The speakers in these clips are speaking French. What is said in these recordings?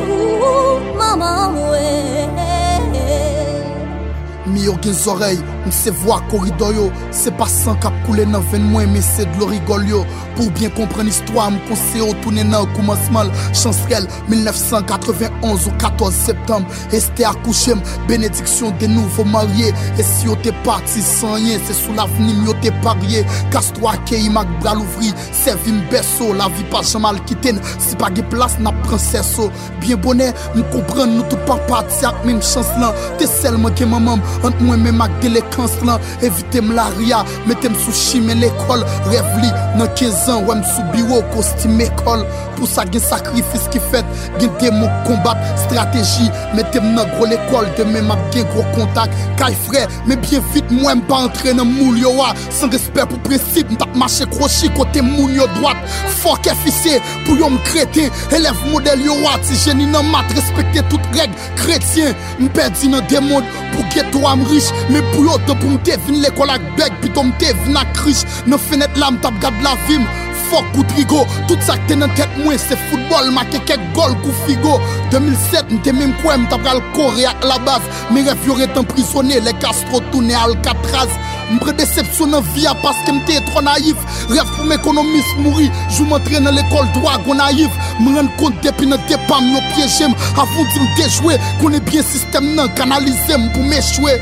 Mio Mamawe. oreilles Mwen se vwa korido yo, se basan kap koule nan ven mwen Mwen se dlo rigol yo, Pour bien kompren istwa Mwen konseyo tounen nan koumansman. Chansrel 1991 ou 14 septembre Este akouchem, benediksyon de nouvo marye E si yo te parti san yen, se sou l'avenim yo te parye Kastwa ke imak bral ouvri, se vim beso La vi pa jamal kiten, si pa ge plas na prinseso Bien bonen, mwen kompren nou tout pa pati ak mwen chans lan Te selman ke mamam, ant mwen men mak delek vakans lan Evite m la laria, metem sou chime l'ekol Rev li nan 15 an, wèm sou biro kostime ekol Pou sa gen sakrifis ki fet, gen demo kombat Strategi, metem nan gro l'ekol Deme map gen gro kontak Kay fre, me bien vit mwen pa entre nan moul yo ah. wa San respect pou prinsip, m tap mache krochi kote moun yo dwat Fok efise, pou yo m krete Elev model yo ah. wa, ti jeni nan mat Respekte tout reg, kretien M perdi nan demon, pou geto am rich Me pou yo de pour m'te vin l'école avec bec, puis to m'te vin ak riche. Nan fenêtre là m'tap gade la vim, fuck ou trigo. Tout ça que dans tête moi c'est football, ma quelques gol kou figo. 2007 m'te même quoi m'tap gal coré à la base. Mes rêves y'auraient emprisonné, les Castro tourné à Alcatraz. M'pre déception dans vie parce que m'te trop naïf. Rêve pour m'économiste mourir, je m'entraîne dans l'école droit go naïf. M'rend compte depuis nan te pam yo piégé avant de m'te jouer. Connais bien système nan canaliser pour m'échouer.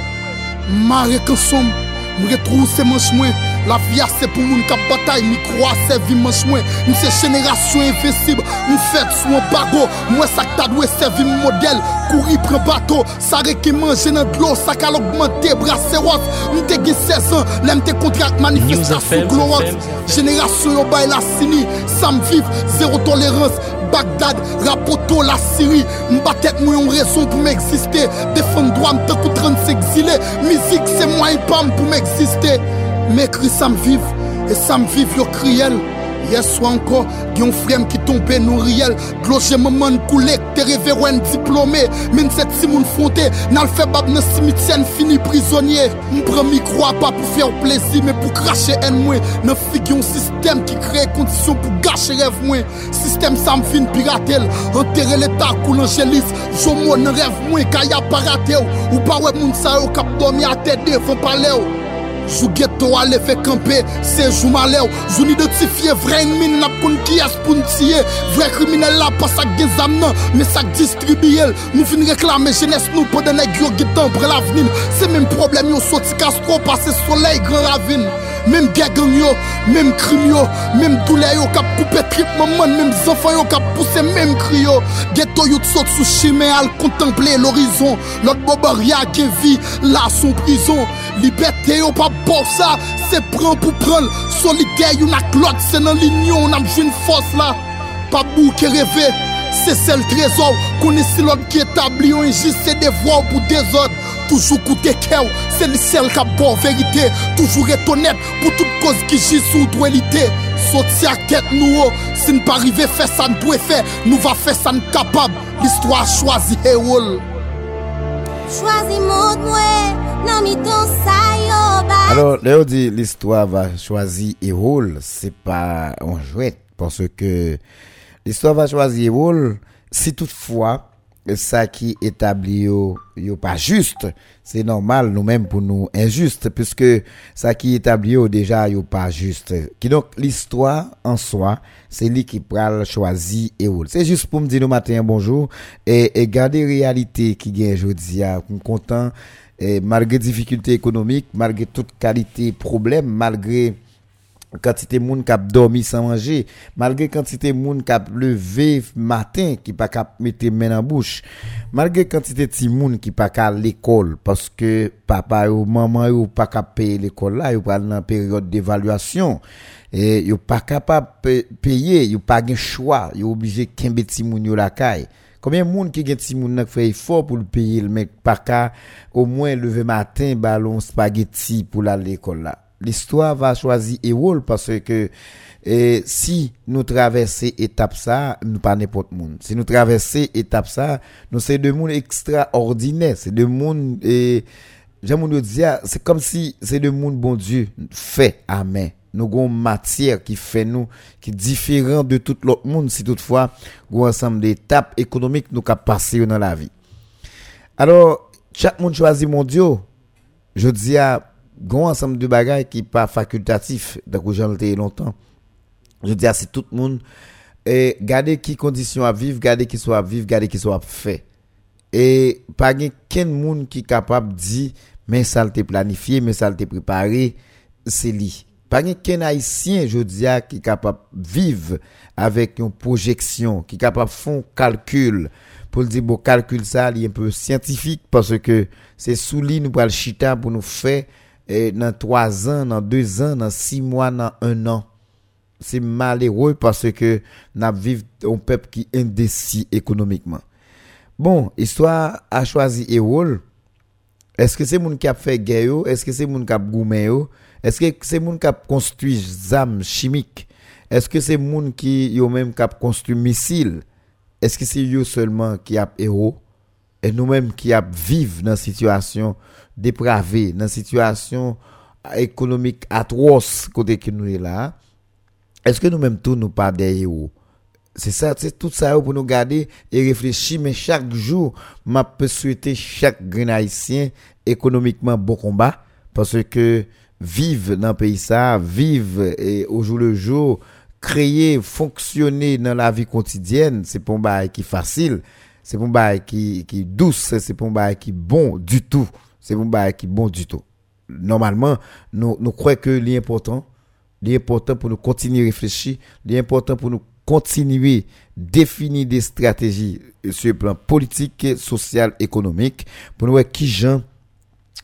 Mare konsom, mre trou se manch mwen La via se pou moun kap batay, mi kwa se vi man chwen Mwen se jenerasyon infesib, mwen fet sou an bago Mwen sak ta dwe se vi model, kouri pren bato Sare ki manje nan dlo, sak al augmente brase wot Mwen te gen 16 an, lem te kontrak manifestasyon glowot Jenerasyon yo bay la sini, sam viv, zero tolerans Bagdad, rapoto la Syrie. Mbatek mwen yon rezon pou m'eksiste Defon dwa mte koutran s'exile Mizik se mwen yon pam pou m'eksiste Mekri sam viv, e sam viv yo kriyel Yeswa anko, gen yon frem ki tombe nou riyel Gloje maman koulek, te reverwen diplome Men se ti moun fonte, nan l febab nan simityen fini prizonye Mpre mi kwa pa pou fè ou plezi, men pou krashe en mwen Nan fig yon sistem ki kreye kondisyon pou gache rev mwen Sistem sa m fin piratel, anterre l etak ou l anjelis Jomo nan rev mwen, kaya parate ou Ou pa we moun sa yo kap domi ate devan pale ou Jou geto ale fe kampe, se jou male ou Joun identifiye vre enmin nap kon ki as pou ntiye Vre krimine la pa sak gen zam nan, me sak distribiyel Nou fin reklame jenes nou pou dene gyo gitan pre lavnin Se men problem yo soti kastro pase soley gran ravine. Mem gagan yo, mem krim yo Mem doule yo kap koupe trip maman Mem zanfan yo kap pousse mem kri yo. Geto yo tsot sou chime al kontemple l'horizon. Lot bobar ya ke vi la son prison. Liberté yo pa bor sa, se pran pou pran. Solide yo nak lot, se nan linyon nam jwen fos la. Pa bou ke reve, se sel trezor. Kone si lot ki etabli yo enjise devwa ou pou dezod. Toujours coûter cœur, c'est le seul qui a bon vérité. Toujours être honnête pour toute cause qui gît sous dualité. Sauter à tête nous, si nous pas arriver faire ça, nous pouvons faire, nous va faire ça, nous capable. L'histoire choisit Héroul. Choisis mon moi, non mi ton sayo ba. Alors, là, on dit l'histoire va choisir Héroul, c'est pas un jouet, parce que l'histoire va choisir Héroul, si toutefois, ça qui établit yo, yo pas juste, c'est normal nous-mêmes pour nous injuste, puisque ça qui établit yo déjà yo pas juste. Qui donc l'histoire en soi, c'est lui qui pral choisi et C'est juste pour me dire le matin bonjour et, et garder réalité qui gagne aujourd'hui, content, et malgré difficultés économiques, malgré toute qualité problème, malgré quantité moun qui a dormi sans manger malgré quantité moun qui a levé matin qui pas cap mettre main en bouche malgré quantité de moun qui pas à l'école parce que papa ou maman ou pas cap payer l'école là ou pas dans période d'évaluation et yo pas capable payer yo pas de choix yo obligé kembe ti moun yo la caille. Combien de monde qui gen ti moun fait effort pour le payer le mec pas au moins lever matin ballon spaghetti pour aller l'école là? L'histoire va choisir rôle parce que et si nous traversons étape ça, nous pas n'importe monde. Si nous traversons étape ça, nous c'est de monde extraordinaire, c'est de monde et j'aime nous dire c'est comme si c'est de monde bon Dieu fait amen. nous avons matière qui fait nous, qui est différent de tout l'autre monde, si toutefois, nous ensemble d'étapes économiques nous avons passé dans la vie. Alors, chaque monde choisit mon Dieu. Je dis à, un ensemble de bagages qui pas facultatif, donc j'en ai longtemps. Je dis à, c'est tout le monde, et garder qui conditions à vivre, garder qui soit à vivre, garder qui soit fait. Et pas quelqu'un monde qui capable de dire, mais ça a planifié, mais ça a préparé, c'est lui. Pas quelqu'un haïtien, je dis, qui est capable vivre avec une projection, qui capable de faire un calcul, pour dire, bon, calcul ça, il est un peu scientifique, parce que c'est sous lui, nous, le chita, pour nous faire, dans trois ans, dans deux ans, dans six mois, dans un an. C'est malheureux parce que nous vivons un peuple qui est indécis économiquement. Bon, histoire a choisi Erol. Est-ce que c'est moun qui a fait guerre Est-ce que c'est moun qui a goumé Est-ce que c'est moun qui a construit armes chimiques Est-ce que c'est moun qui même qui a construit missiles Est-ce que c'est eux seulement qui a héros Et nous-mêmes qui vivre dans situation dépravée, dans situation économique atroce côté que nous est là Est-ce que nous-mêmes tous nous pas des héros c'est ça, c'est tout ça pour nous garder et réfléchir. Mais chaque jour, m'a peut souhaiter chaque haïtien économiquement bon combat. Parce que vivre dans le pays ça, vivre et au jour le jour, créer, fonctionner dans la vie quotidienne, c'est pas un qui facile. C'est pas un bail qui, qui douce, c'est pas un bail qui bon du tout. C'est pas un bail qui bon du tout. Normalement, nous, nous croyons que l'important, l'important pour nous continuer à réfléchir, l'important pour nous continuer définir des stratégies sur le plan politique, social, économique pour nous voir qui gens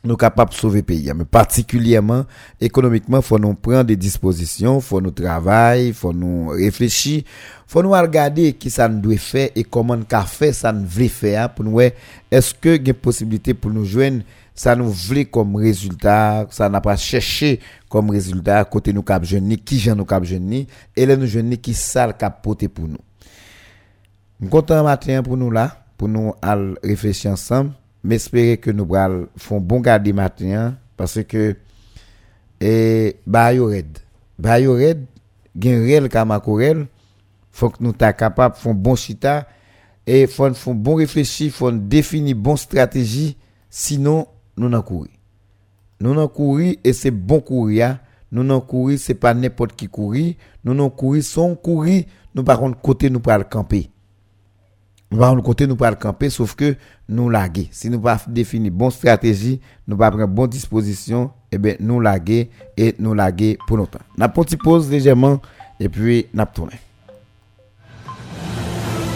nous capables de sauver le pays. Mais particulièrement, économiquement, faut nous prendre des dispositions, faut nous travailler, faut nous réfléchir, faut nous regarder qui ça nous doit faire et comment nous faire ça nous veut faire pour nous est-ce que y a possibilité pour nous joindre? Ça nous voulait comme résultat, ça n'a pas cherché comme résultat côté nous cap jeunes qui j'en nous cap jeunes et les nous jeunes qui ça cap porter pour nous. Nous content matin pour nous là, pour nous réfléchir ensemble, mais espérer que nous faire bon garder matin parce que et bah yo red. Bah yo red, gen réel kamakorel, faut que nous ta capable faire bon chita et faut faire bon réfléchir, faut définir bon stratégie sinon nous n'en courir. Nous n'en courir et c'est bon courir. Nous n'en courir, c'est pas n'importe qui courir. Nous n'en courir, son courir, nous par contre côté nous le camper. Nous par contre côté nous pas le camper, sauf que nous laguer. Si nous pas définir bonne stratégie, nous pas prendre bonne disposition, eh bien nous laguer et nous laguer pour longtemps. N'a petite pause légèrement et puis n'a tourner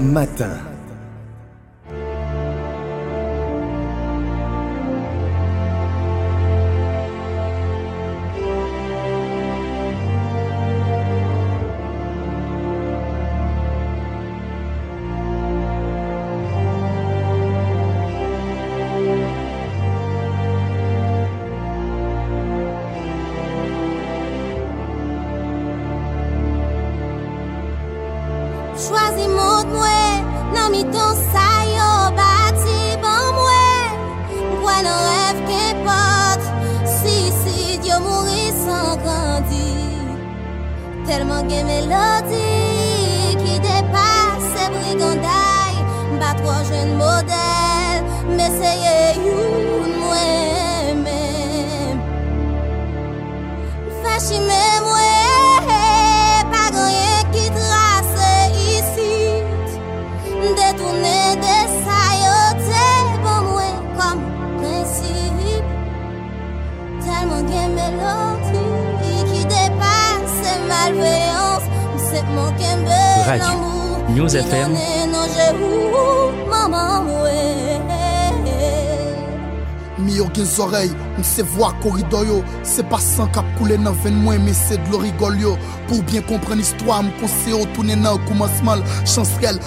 Matin. Mse vwa korido yo. Se pa san kap koule nan ven mwen Men se dlo rigol yo. Pour bien kompren istwa m konse yo Toune nan koumansman Chansrel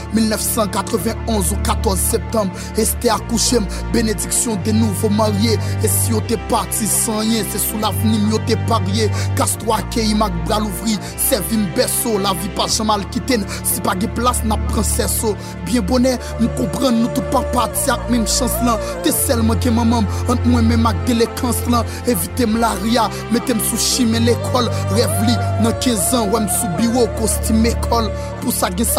1991 ou 14 septembre. Este akouchem Benediksyon de nouvo marye E si yo te parti san yen Se sou l'avenim yo te parye Kastro ake imak bral ouvri Servi m beso La vi pa jamal kiten Si pa ge plas na prinseso Bien bonè m kompren nou tout pa pati ak menm chans lan Te selman gen mamam Ant mwen men mak delekans lan Evite m la ria Metem sou chime l'ekol Rev li nan 15 an Wèm sou biro kostim ekol Pou sa gen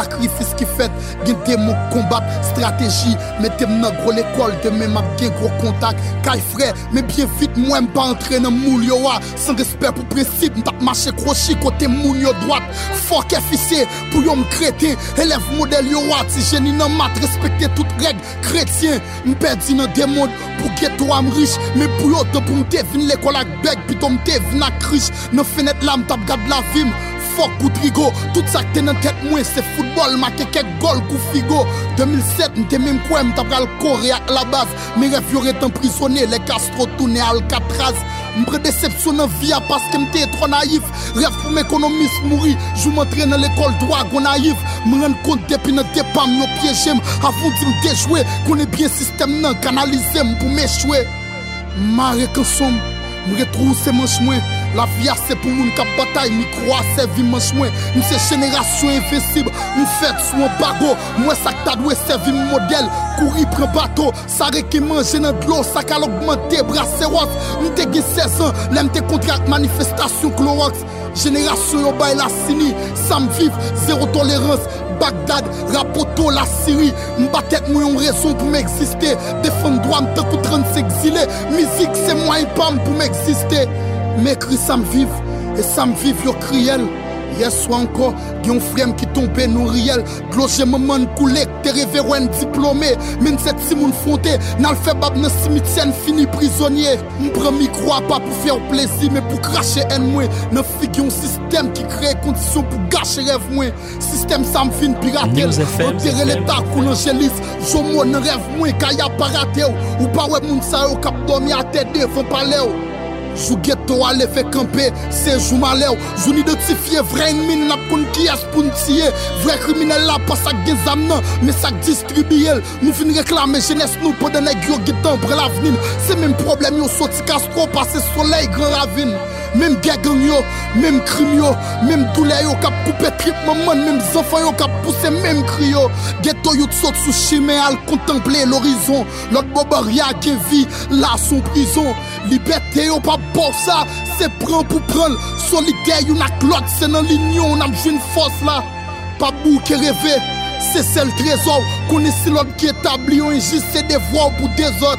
fet Gen demo kombat Strategi Metem nan gro l'ekol Deme map gen gro kontak Kay fre Men bien vite mwen pa entre nan moul yo wa San respect pou prinsip Mtap mache krochi kote moun yo droite. Fok efise Pou yo m kreten Elev model yo wa Ti geni nan mat Respekte tout reg Kretien Mpedi nan demond Pou geto am riche Men pou yo te pou mte vin l'ekol ak beg Pito mte vin ak riche Nan fenet la mtap la Fok kout rigo, tout sa ke nan tet mwen Se football ma ke kek gol kou figo 2007 mte menm kwen mta pral kore ak la baz Me rev yo retan prisonne Le Castro toune Alcatraz. Mpre decepsyon nan via mte tro naïf. Rev pou m'ekonomis mouri Jou m'entre nan l'ekol droit go naïf. Me ren kont depi nan depam yo piyejem Avon di Konen bien sistem nan kanalize m pou Mare M se manch mwen La viya se pou moun kap batay, mi kwa se vi man chwen Mi se jenerasyon invesib, mi fet sou an bago Mwen sak ta dwe se vi model, kouri pren bato Sa reke manje nan dlo, Sa kal augmente, brase wak Mi te gen 16 an, lem te kontrak manifestasyon klo wak Jenerasyon yo bay la sini, sam viv, zero tolerans Bagdad, rapoto la Siri Mbatet mwen yon rezon pou m'eksiste Defon dwa mte koutran s'exile Mizik se mwen yon pam pou m'eksiste M'écrit Sam viv Et Sam viv yo kriel Hier soir encore, yon frère qui tombe nou riel. Gloje maman koule, te révérend diplômé. Men cette si moun fonte, nan fait bab nan cimetière fini prisonnier. M'prend micro à pas pour faire plaisir Mais pour cracher en moi. Nan fig yon système qui crée conditions pour gâcher rêve moi. Système ça m'fin pirater. News FM, Enterrer FM. l'état kou l'angélis Jomo nan rêve moi kaya pa rate ou. Ou pa wè moun sa yo kap dormi a tête devant palais ou Jou ghetto a leve kampe, se jou male ou Jou n'identifiye vre ennemi nap kon ki es pou n'tiye Vre kriminel la pa sak gen zam nan, me sak distribuye Nou fin reklame jenes nou po den neg yo gitan bre l'avenin Se menm problem yo soti Castro pase soleil gran ravine Même gang yo, même crime yo, même douleur yo kap coupe trip maman, même enfants yo kap pousse même cri yo. Ghetto yo saute sous chimé al contempler l'horizon. L'autre bobaria qui vit là son prison. Liberté yo pas pour ça, c'est prendre pour prendre. Solidaire nak l'autre, c'est dans l'union, on a une force là. Pas bou qui rêver. C'est celle trésor, connaissez l'autre qui établit un injuste, c'est des voix pour des autres.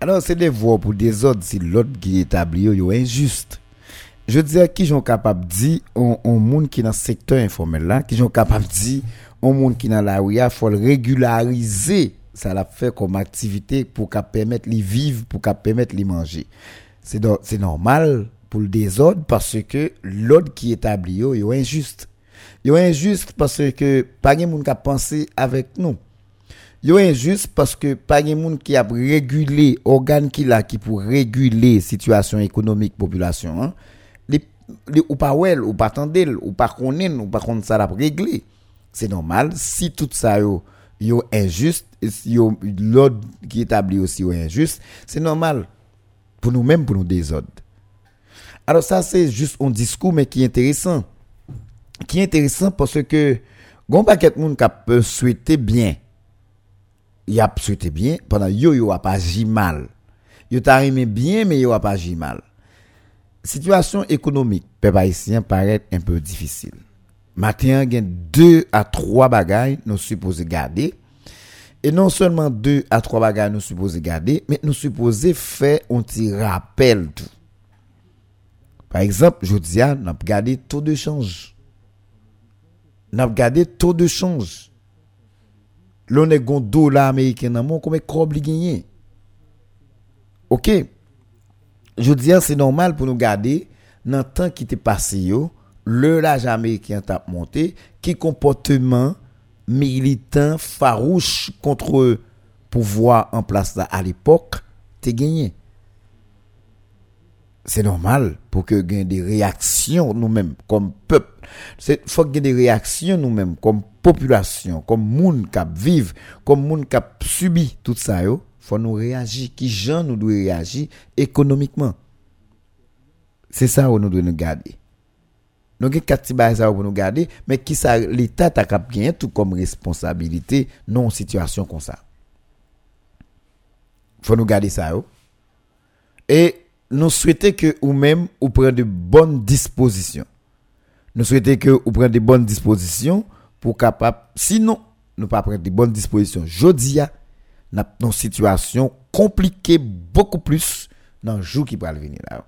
Alors, c'est des voix pour des autres si l'autre qui établit yo, yo injuste. Je veux dire, qui sont capables de dire, on, on monde qui dans le secteur informel là, qui sont capables de dire, on monde qui dans la rue, il faut le régulariser. Ça l'a fait comme activité pour qu'à permettre les vivre, pour qu'à permettre les manger. C'est do- normal pour le désordre parce que l'autre qui établit yo, yo injuste. Yo injuste parce que pas de monde qui a pensé avec nous. Yo injuste parce que pas de monde qui a régulé organe qui là qui pour réguler situation économique population hein. Les, les- ou pas well ou pas tendel ou pas connaître ou pas connaître ça l'a régler. C'est normal si tout ça yo yo injuste si l'ordre qui établit aussi yo injuste, c'est normal nous-mêmes pour nous désordre. Alors ça c'est juste un discours mais qui est intéressant. Qui est intéressant parce que gon paquet de monde qui peut souhaiter bien y a souhaité bien pendant yo yo a pas agi mal. Yo t'a bien mais yo a pas agi mal. Situation économique peuple haïtien paraît un peu difficile. Matin gen deux à trois bagailles nous supposons garder Et non seulement deux à trois bagages nous supposons garder, mais nous supposons faire un petit rappel tout. Par exemple, je dis, nous avons gardé taux de change. Nous avons gardé taux de change. L'on est un dollar américain dans monde, combien de gagné? Ok. Je dis, c'est normal pour nous garder dans le temps qui était passé, le l'âge américain a monté, qui comportement militant farouche contre pouvoir en place là à l'époque, t'es gagné. C'est normal pour que gagne des réactions nous-mêmes comme peuple. C'est faut que des réactions nous-mêmes comme population, comme monde qui vivent, comme monde qui subi tout ça yo, faut nous réagir qui gens nous doit réagir économiquement? C'est ça où nous devons nous garder. Nous avons quatre petits pour nous garder, mais qui l'État a gagné tout comme responsabilité non situation comme ça. Faut nous garder ça. Et nous souhaitons que ou même ou preniez de bonnes dispositions. Nous souhaitons que vous preniez de bonnes dispositions pour capable sinon nous pas prendre de bonnes dispositions. Jodia nous une situation compliquée beaucoup plus dans le jour qui va venir là.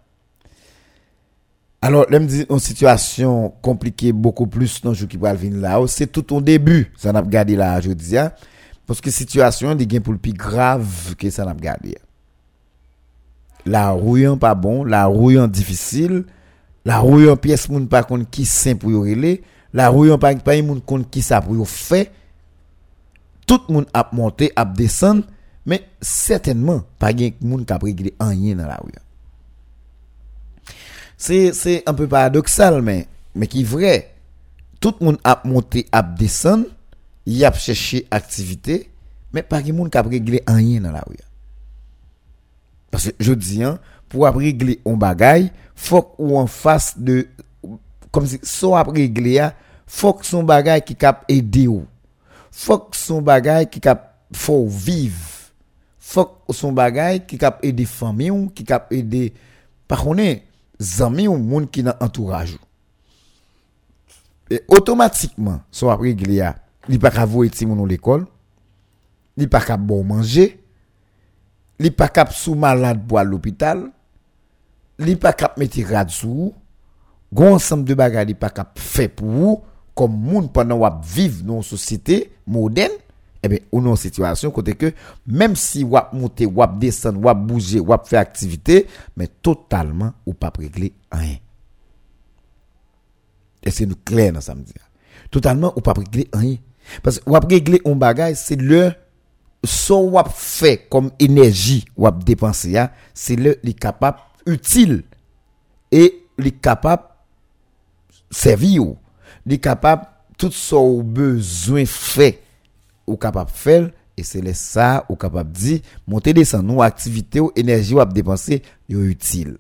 Alors, là, dit une situation compliquée beaucoup plus dans le qui va là, c'est tout au début, ça n'a pas gardé là, je dis, parce que situation est pour le plus grave que ça n'a pas gardé. La rouillant pas bon, la rouillant difficile, la rouillant pièce moun pas contre qui sain pour y la rouillant pas pas moun contre qui ça pour fait. Tout le monde a monté, a descendre, mais certainement pas de moun qui a réglé rien dans la rouillant. c'est un peu paradoxal, mais, mais qui est vrai. Tout le monde a monté, a descendu, il a cherché activité, mais pas qui monde qui a réglé rien dans la rue. Parce que je dis, hein, pour régler un bagage, faut ou en face de, comme si, soit régler, faut que son bagage qui cap aider ou. Faut que son bagage qui cap faut vivre. Faut que son bagage qui cap aider famille ou, qui cap aider, par contre, zami ou moun qui dans entourage et automatiquement so après glia li pas ka voyer ti moun l'école li pas ka bon manger li pas ka sou malade pour l'hôpital li pas ka mettre rad sou gon ensemble de bagages li pas ka fait pour vous comme moun pendant wap vivre dans une société moderne eh bien, ou non situation côté que même si wap monter, wap descendre, wap bouger, wap faire activité, mais totalement ou pas régler rien. Et c'est nous clair dans samedi. Totalement ou pas régler rien. Parce que wap régler un bagage, c'est le so wap fait comme énergie wap dépenser c'est le li capable utile et li capable servir ou li capable tout son besoin fait ou capable faire et c'est ça ou capable dire monter descendre nous activité ou énergie ou à dépenser yo utile.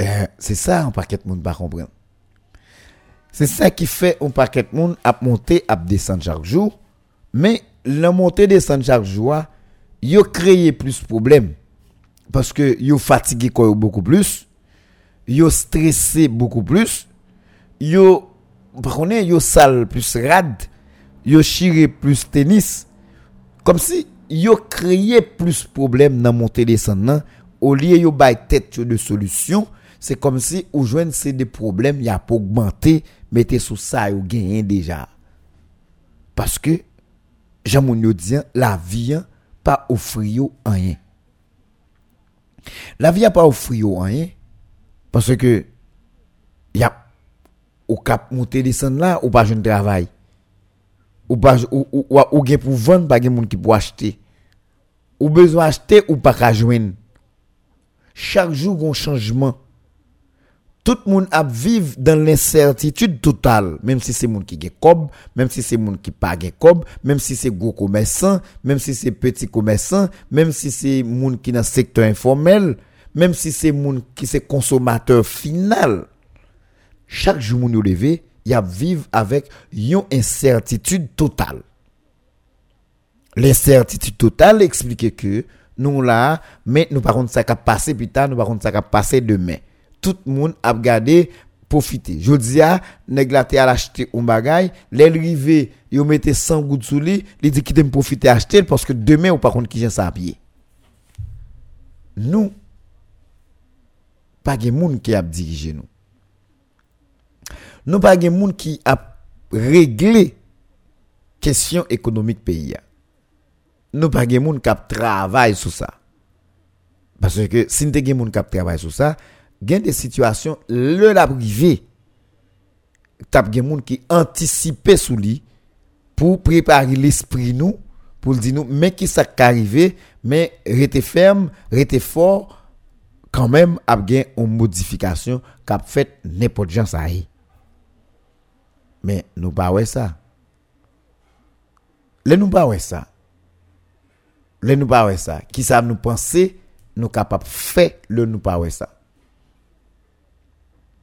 Euh, c'est ça un paquet de monde pas comprendre. C'est ça qui fait un paquet de monde à monter à descendre chaque jour. Mais la montée descendre chaque jour yo créé plus de problèmes parce que yo fatigué beaucoup plus. Yo stressé beaucoup plus. Yo par yo sale plus rade yo chiré plus tennis comme si yo créé plus problème dans montée descendre au lieu yo bay tête de solution c'est comme si ou joindre c'est des problèmes y a pour augmenter mettez sous ça yo gagner déjà. Parce que j'aime yo dit la vie hein, pas offrir rien. La vie a pas offrir rien parce que y a au cap monter descendre là ou pas jeune travail ou pas ou ou, ou, ou pour vendre pas monde qui pour acheter. Ou besoin acheter ou pas ka joindre. Chaque jour un changement. Tout le monde a vivre dans l'incertitude totale. Même si c'est monde qui gagne cob même si c'est monde qui pas gagne cob même si c'est gros commerçant même si c'est petit commerçant même si c'est monde qui dans secteur informel même si c'est monde qui c'est consommateur final. Chaque jour moun yo levé y a vivre avec une incertitude totale. L'incertitude totale explique que nous là, mais nous par contre ça va passer plus tard, nous par contre ça va passer demain. Tout le monde a regardé profiter. Je dis à nèg à l'acheter un bagay, les rivé, yo mettez 100 gouttes sous lui, il dit qu'il me profiter acheter parce que demain ou par contre qui j'ai ça à pied. Nous pas de monde qui a dirigé nous. Nous pas de monde qui a réglé question économique pays. Nous pas de monde qui a travaillé sur ça. Parce que si nous avons des gens qui travaillent sur ça, il y des situations, le la privé, as des gens qui anticipent sous lui pour préparer l'esprit nous, pour dire nous, mais qui ça arrivé, mais restez ferme, restez fort, quand même, a une modification qu'a fait n'importe gens ça Men nou ba we sa. Le nou ba we sa. Le nou ba we sa. Ki sa nou pense, nou kapap fe le nou ba we sa.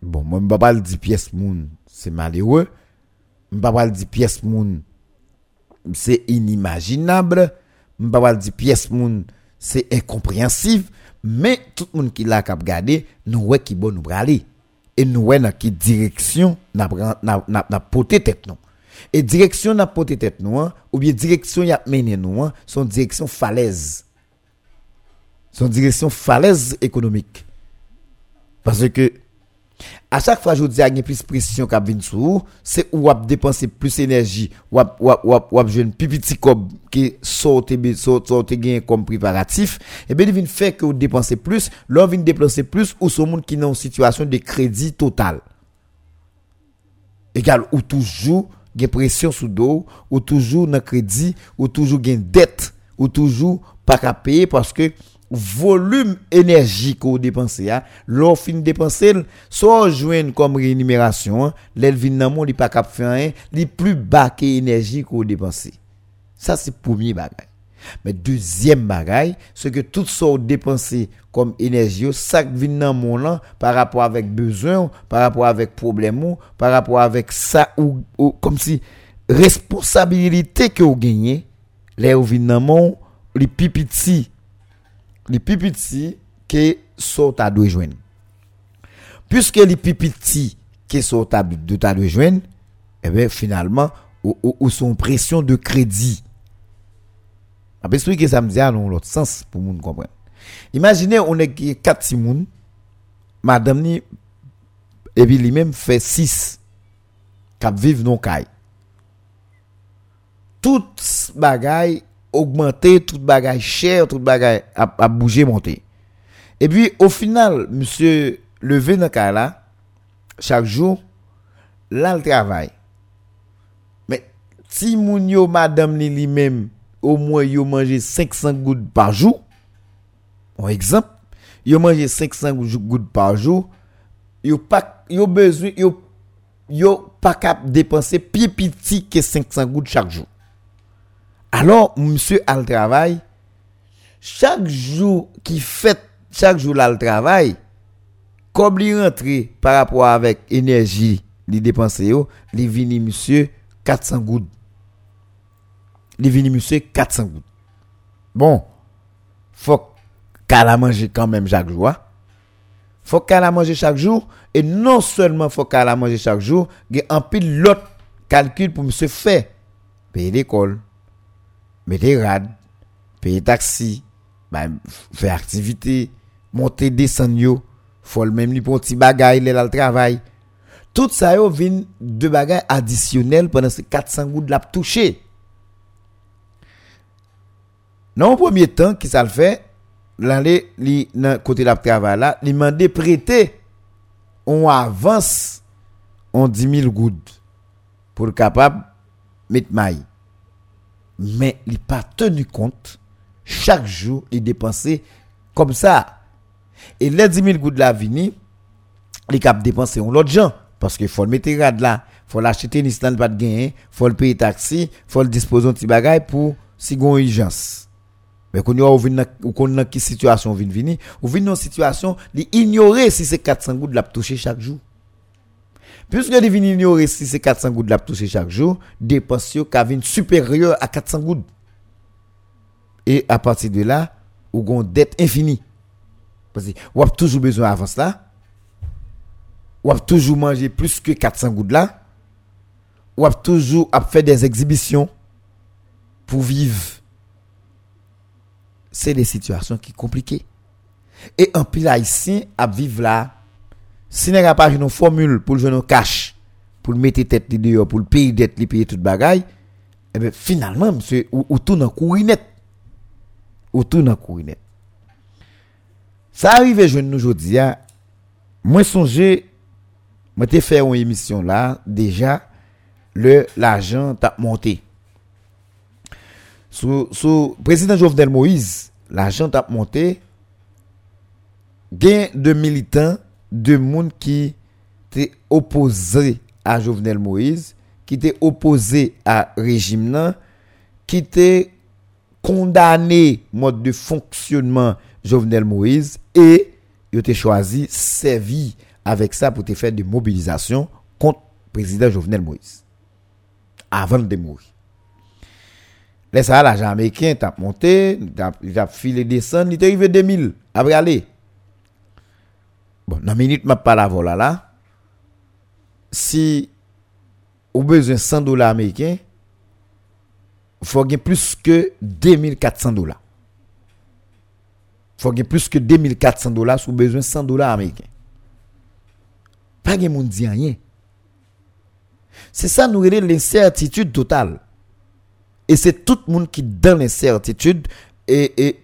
Bon, mwen mbaba l di piyes moun, se malewe. Mbaba l di piyes moun, se inimaginable. Mbaba l di piyes moun, se inkomprensif. Men, tout moun ki la kap gade, nou we ki bon nou brale. Et nous dans qui direction n'a n'a porté tête nous? Et direction n'a porté tête nous hein, ou bien direction y a mené nous hein, son direction falaise. Son direction falaise économique. Parce que à chaque fois je dis a plus pression qu'a vinn sur c'est ou a dépenser plus énergie ou a ou jeune petit comme qui gain comme préparatif. Et bien il vient faire que vous dépensez plus. L'on vient dépenser plus ou ce monde qui est en situation de crédit total. Égal ou toujours gain pression sous dos ou toujours dans crédit ou toujours gain dette ou toujours pas qu'à payer parce que volume énergie que vous dépensez, hein, fin dépenser, soit joindre comme rémunération, hein, l'elvin nan mon, li pas cap faire plus bas que énergie que vous. Ça, c'est premier bagage. Mais deuxième bagage, c'est que tout ça dépensé comme énergie, ça vient dans mon là, par rapport avec besoin, par rapport avec problème, par rapport avec ça, ou, comme si responsabilité que vous gagnez, les ou vin dans mon, les pipiti, les pipiti qui sont à deux joindre. Puisque les pipiti qui sont à deux joindre, eh bien, finalement, ou, ou, sont pression de crédit. Après, ce que ça me dit dans l'autre sens pour nous comprendre. Imaginez, on est quatre simouns, madame ni, et puis lui-même fait six, qui vivent dans le Tout bagaille augmenter, tout bagage cher, tout bagage a, a bougé, monter. Et puis, au final, monsieur levé dans là, chaque jour, là, le travail. Mais, si moun yo, madame ni lui-même, au moins, yo mangé 500 gouttes par jour, par exemple, yo mangé 500 gouttes par jour, yo pas, yo besoin, yo, yo pas cap dépenser plus petit que 500 gouttes chaque jour. Alors, monsieur a le travail, chaque jour qui fait, chaque jour là le travail, comme il rentre par rapport avec énergie, il dépense, il vini monsieur 400 gouttes. Il vini monsieur 400 gouttes. Bon, faut qu'elle a mangé quand même chaque jour. Hein. Faut qu'elle a mangé chaque jour. Et non seulement faut qu'elle a mangé chaque jour, il y a un pile l'autre calcul pour monsieur faire. Payer l'école mettez rad, payer taxi, bah, faire activité, monter, descendre, yo, faut même li pour petit bagay, le le travail. Tout ça yo vient de bagay additionnel pendant ces 400 gouttes l'a touché. Dans le premier temps, qui ça le fait, l'aller, li, nan côté l'a travail là, li mande prêter, on avance, on 10 000 gouttes pour capable mettre maille. Mais il pas tenu compte chaque jour il dépensait comme ça. Et les 10 000 gouttes de la vini il cap dépenser on l'autre gens. Parce qu'il faut le mettre rad là faut l'acheter ni stand pas de gain faut le payer taxi faut le disposer un petit bagage pour si gon urgence. Mais quand on vient dans situation vient ou vient dans situation d'ignorer si c'est 400 gouttes la toucher chaque jour Puisque les vins ignorer si c'est 400 gouttes la toucher chaque jour, dépenses yo ka supérieur à 400 gouttes. Et à partir de là, ou gon dette infinie. Parce que ou a toujours besoin d'avance là. Ou a toujours manger plus que 400 gouttes là. ou a toujours a fait des exhibitions pour vivre. C'est des situations qui sont compliquées. Et un pile haïtien à vivre là, si n'a pas une formule pour le cash, pour le mettre tête dehors, pour le payer le payer toute bagaille, et bien finalement, monsieur, ou, ou tout dans courinette. Ou tout dans courinette. Ça arrive jeune aujourd'hui, hein. moi songé, moi t'ai fait une émission là, déjà, l'argent t'a monté. Sous, sous président Jovenel Moïse, l'argent t'a monté. Gain de militants, de monde qui étaient opposés à Jovenel Moïse, qui étaient opposés à régime qui étaient condamné mode de fonctionnement Jovenel Moïse et il a choisi servi avec ça pour te faire des mobilisations contre le président Jovenel Moïse avant de mourir. Là, ça, l'argent américain t'a monté, il a filé descendre, il est arrivé 2000, après aller. Bon, dans une minute, je pas la voilà là. Si vous besoin de 100 dollars américains, il faut gagner plus que 2400 dollars. Il faut gagner plus que 2400 dollars si vous besoin de 100 dollars américains. Pas de monde dit rien. C'est ça, nous avons l'incertitude totale. Et c'est tout le monde qui donne l'incertitude.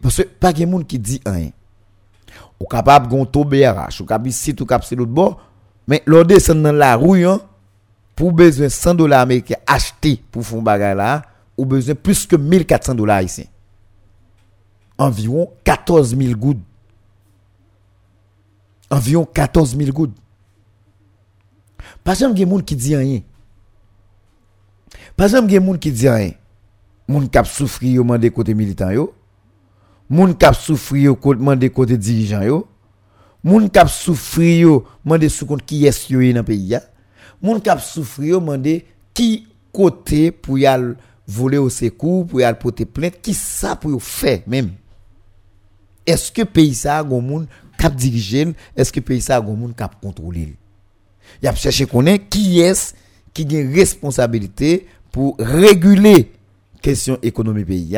Parce que pas de monde qui dit rien. Ou capable de gonto BRH, ou capable ici, ou capable l'autre bord. Mais l'on descend dans la rue, hein, pour besoin de 100 dollars américains achetés pour faire un bagage là, ou besoin plus que 1400 dollars ici. Environ 14 000 gouttes. Environ 14 000 gouttes. Pas jamais il y a des qui dit rien. Pas exemple, des qui dit rien. Moun kap souffri yo mande côté militant yo. Moun kap souffri yo mande côté dirigeant yo. Moun kap souffri yo mande sous compte qui est yo dans pays ya. Moun kap souffri yo mande qui côté pour voler au secours, pour y porter plainte, qui ça même. Est-ce que pays ça moun kap diriger, est-ce que pays ça kap contrôler? Connaître qui est qui a responsabilité pour réguler question économie pays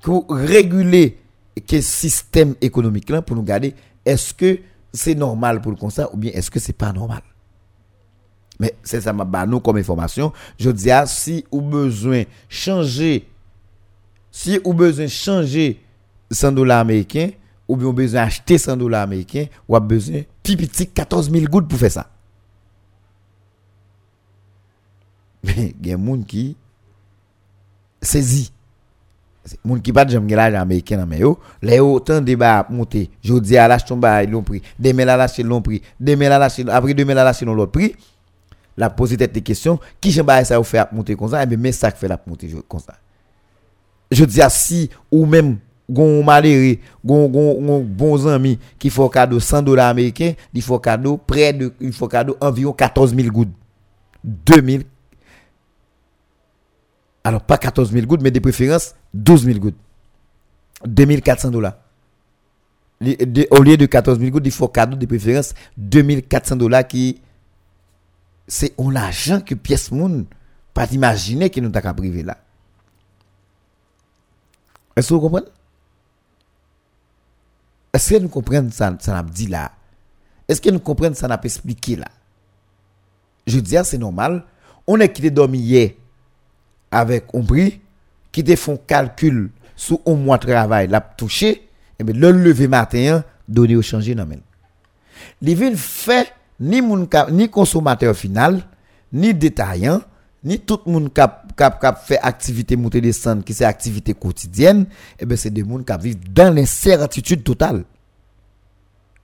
pour réguler le système économique là pour nous garder? Est-ce que c'est normal pour le comme ou bien est-ce que c'est pas normal? Mais c'est ça m'a nous comme information je dis ah, si ou besoin changer si ou besoin changer 100 dollars américains ou bien besoin acheter 100 dollars américains ou a besoin petit 14 000 gouttes pour faire ça. Mais il y a des gens qui saisi moun qui pas de l'argent américain mais yo. Les autant débat monter jodi à lâche ton bail l'ont pris. Demain la lâche l'ont pris. Demain la lâche après demain la lâche l'autre prix la poser tête questions. Qui j'aime ça vous fait monter comme ça? Et mais ça fait la monter comme ça. Je dis si ou même gon malheureux gon gon bons amis qui font cadeau 100 dollars américains il faut cadeau près de il faut cadeau environ 14 000 gouttes. 2000 alors, pas 14 000 gouttes, mais de préférence 12 000 gouttes. 2400 dollars. Au lieu de 14 000 gouttes, il faut cadeau de préférence 2400 dollars qui. C'est un argent que pièce monde pas imaginer que nous t'a privé là. Est-ce que vous comprenez? Est-ce que nous comprenons ça, ça n'a dit là? Est-ce que nous comprenons ça n'a expliqué là? Je dis, c'est normal. On est quitté dormir hier avec un prix qui te font calcul sous un mois de travail, l'a touché, et le lever matin, donner au changer non men. Li fait ni moun ni consommateur final, ni détaillant, ni tout moun cap cap cap fait activité monter descendre qui c'est activité quotidienne, et bien c'est des moun qui vivent dans l'incertitude totale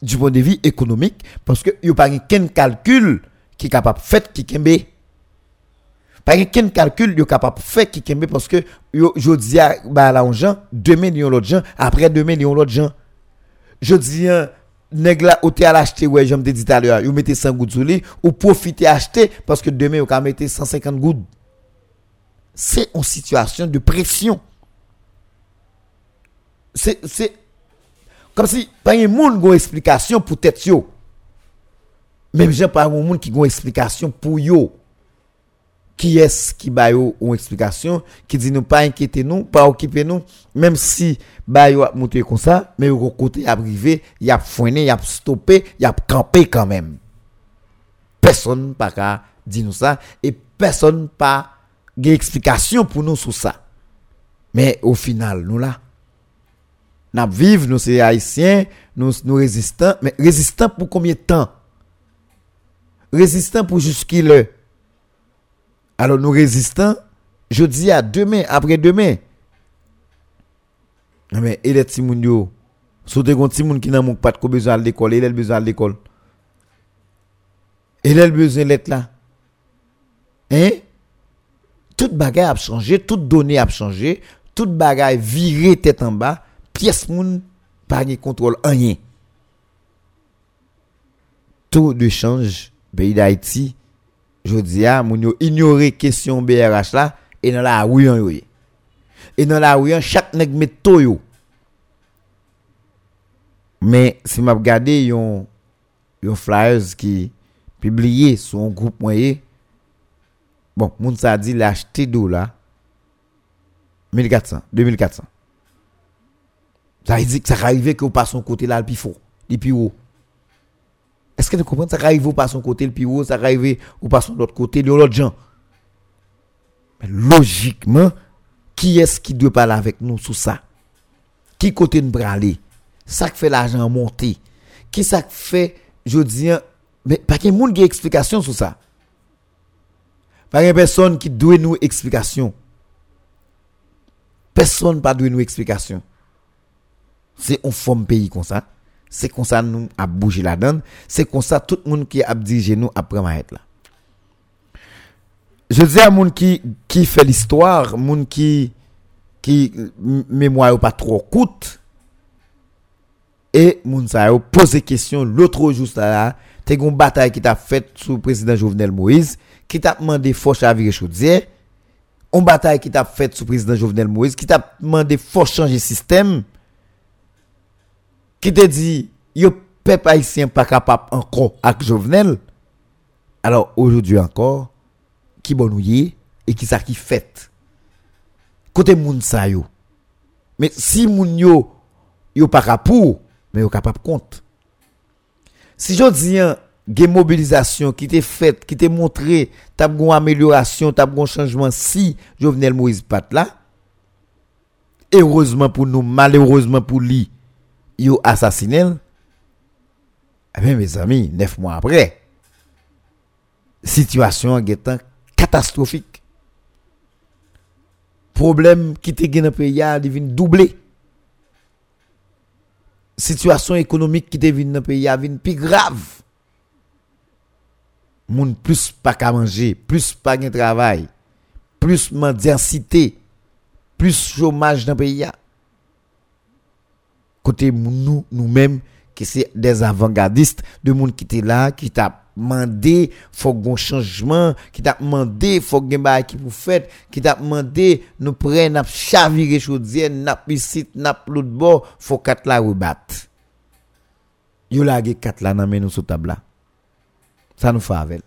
du point de vue économique parce que a pas qu'un calcul qui est capable fait qui kembe pas qu'un calcul yo capable faire qui kembe parce que jodi a ba la gens demain yon l'autre gens après demain yon l'autre gens. Jodi nèg la ou te à l'acheter ouais j'aime dit tout à l'heure yo mettez 100 gouttes sur ou profiter acheter parce que demain yo ka mettre 150 gouttes. C'est une situation de pression. C'est c'est comme si pas un monde gon explication pour tête yo. Même j'ai pas un monde qui gon explication pour yo qui est-ce qui ba yo une explication qui dit nous pas inquiéter nous pas occuper nous même si ba yo a monté comme ça mais au côté a privé il a freiné a stoppé il a campé quand même. Personne pas qu'à dire nous ça et personne pas une explication pour nous sur ça. Mais au final nous là nous vivons nous c'est haïtiens nous nous résistants mais résistants pour combien de temps? Résistants pour jusqu'il alors nous résistants, je dis à demain, après-demain. Mais il est petits moun yo? Sote kon ti moun qui n'a pas de besoin à l'école, il a besoin à l'école. Il a besoin d'être là. Hein? Toute bagaille a changé, toute donnée a changé, toute bagaille viré tête en bas, pièce moun pas de contrôle rien. Tout de change pays d'Haïti je dis à moun yo ignorer question BRH là et dans la rue yo. Et dans la rue chaque nèg met yo. Mais si m'a regardé yon yon flyers qui publié sur un groupe moyen bon moun sa dit l'acheter là 1400 2400 ça veut dire que ça arrive que passe son côté là le plus fort le plus haut est-ce que vous comprenez ça arrive par son côté le haut, ça arrive ou par son l'autre côté, l'autre gens? Mais logiquement, qui est-ce qui doit parler avec nous sur ça? Qui côté nous aller? Ça fait l'argent monter. Qui ça fait je dis mais pas qu'il y a qui a explication sur ça. Pas qu'il personne qui doit nous explication. Personne pas doit nous explication. C'est un forme pays comme ça. C'est comme ça nous a bougé la donne. C'est comme ça tout le monde qui a dirigé nous après être là. Je dis à monde qui qui fait l'histoire, monde qui qui mémoire pas trop coûte et moun sa yo pose question l'autre jour là, t'es une bataille qui t'a fait sous président Jovenel Moïse qui t'a demandé force à virer chaudière une bataille qui t'a fait sous président Jovenel Moïse qui t'a demandé force changer système qui te dit, yo peuple haïtien pas capable encore avec Jovenel. Alors aujourd'hui encore, qui bonouye et qui ça qui fait? Côté moun sa yo. Mais si moun yo yo pas capable mais yo capable compte. Si je dis une mobilisation qui t'est faite, qui t'est montré, t'as une amélioration, t'as un changement si Jovenel Moïse pas là. Heureusement pour nous, malheureusement pour lui, yo assassiné eh bien mes amis neuf mois après situation est catastrophique. Problème qui te dans le pays a devenu doublé. Situation économique qui te dans le pays a devenu plus grave. Moun plus pas qu'à manger plus pas de travail plus mendiantité plus chômage dans le pays côté nous nous-mêmes qui c'est des avant-gardistes de monde qui était là qui t'a demandé faut un changement qui t'a demandé faut que qui pour fait qui t'a demandé nous prenne n'a chavirer chaudière n'a piscine faut quatre la rebattre. Yo la quatre là nan nous sur table là. Ça nous fait avec.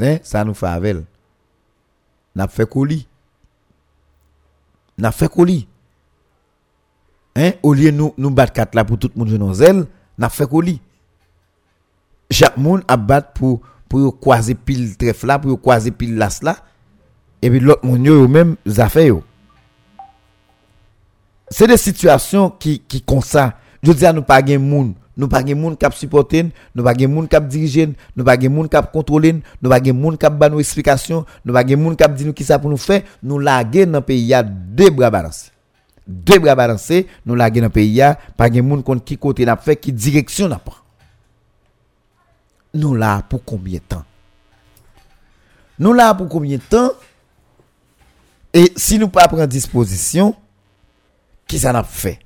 Hein? Ça nous fait avec. N'a fait colis. N'a fait colis Hein? Au lieu de nous, nous battre quatre là pour tout le monde dans zèle, n'a fait colis. Chaque monde a battre pour, pour croiser pile trèfle là, pour croiser pile las là. Et puis l'autre monde yo même, fait yo. C'est des situations qui, qui comme ça. Je dis à nous pas gen moun. Nous pas gen moun qui supporter, nous pas gen moun qui diriger, nous pas gen moun qui contrôler, nous pas gen moun qui ba nous explication, nous pas gen moun qui dit nous qui ça pour nous faire, nous laguer dans pays y a deux bras balancés deux bras balancés, nous la dans le pays, pas de monde contre qui côté n'a fait, qui direction n'a pas. Nous là pour combien de temps Nous là pour combien de temps Et si nous pas prendre disposition, qui ça n'a fait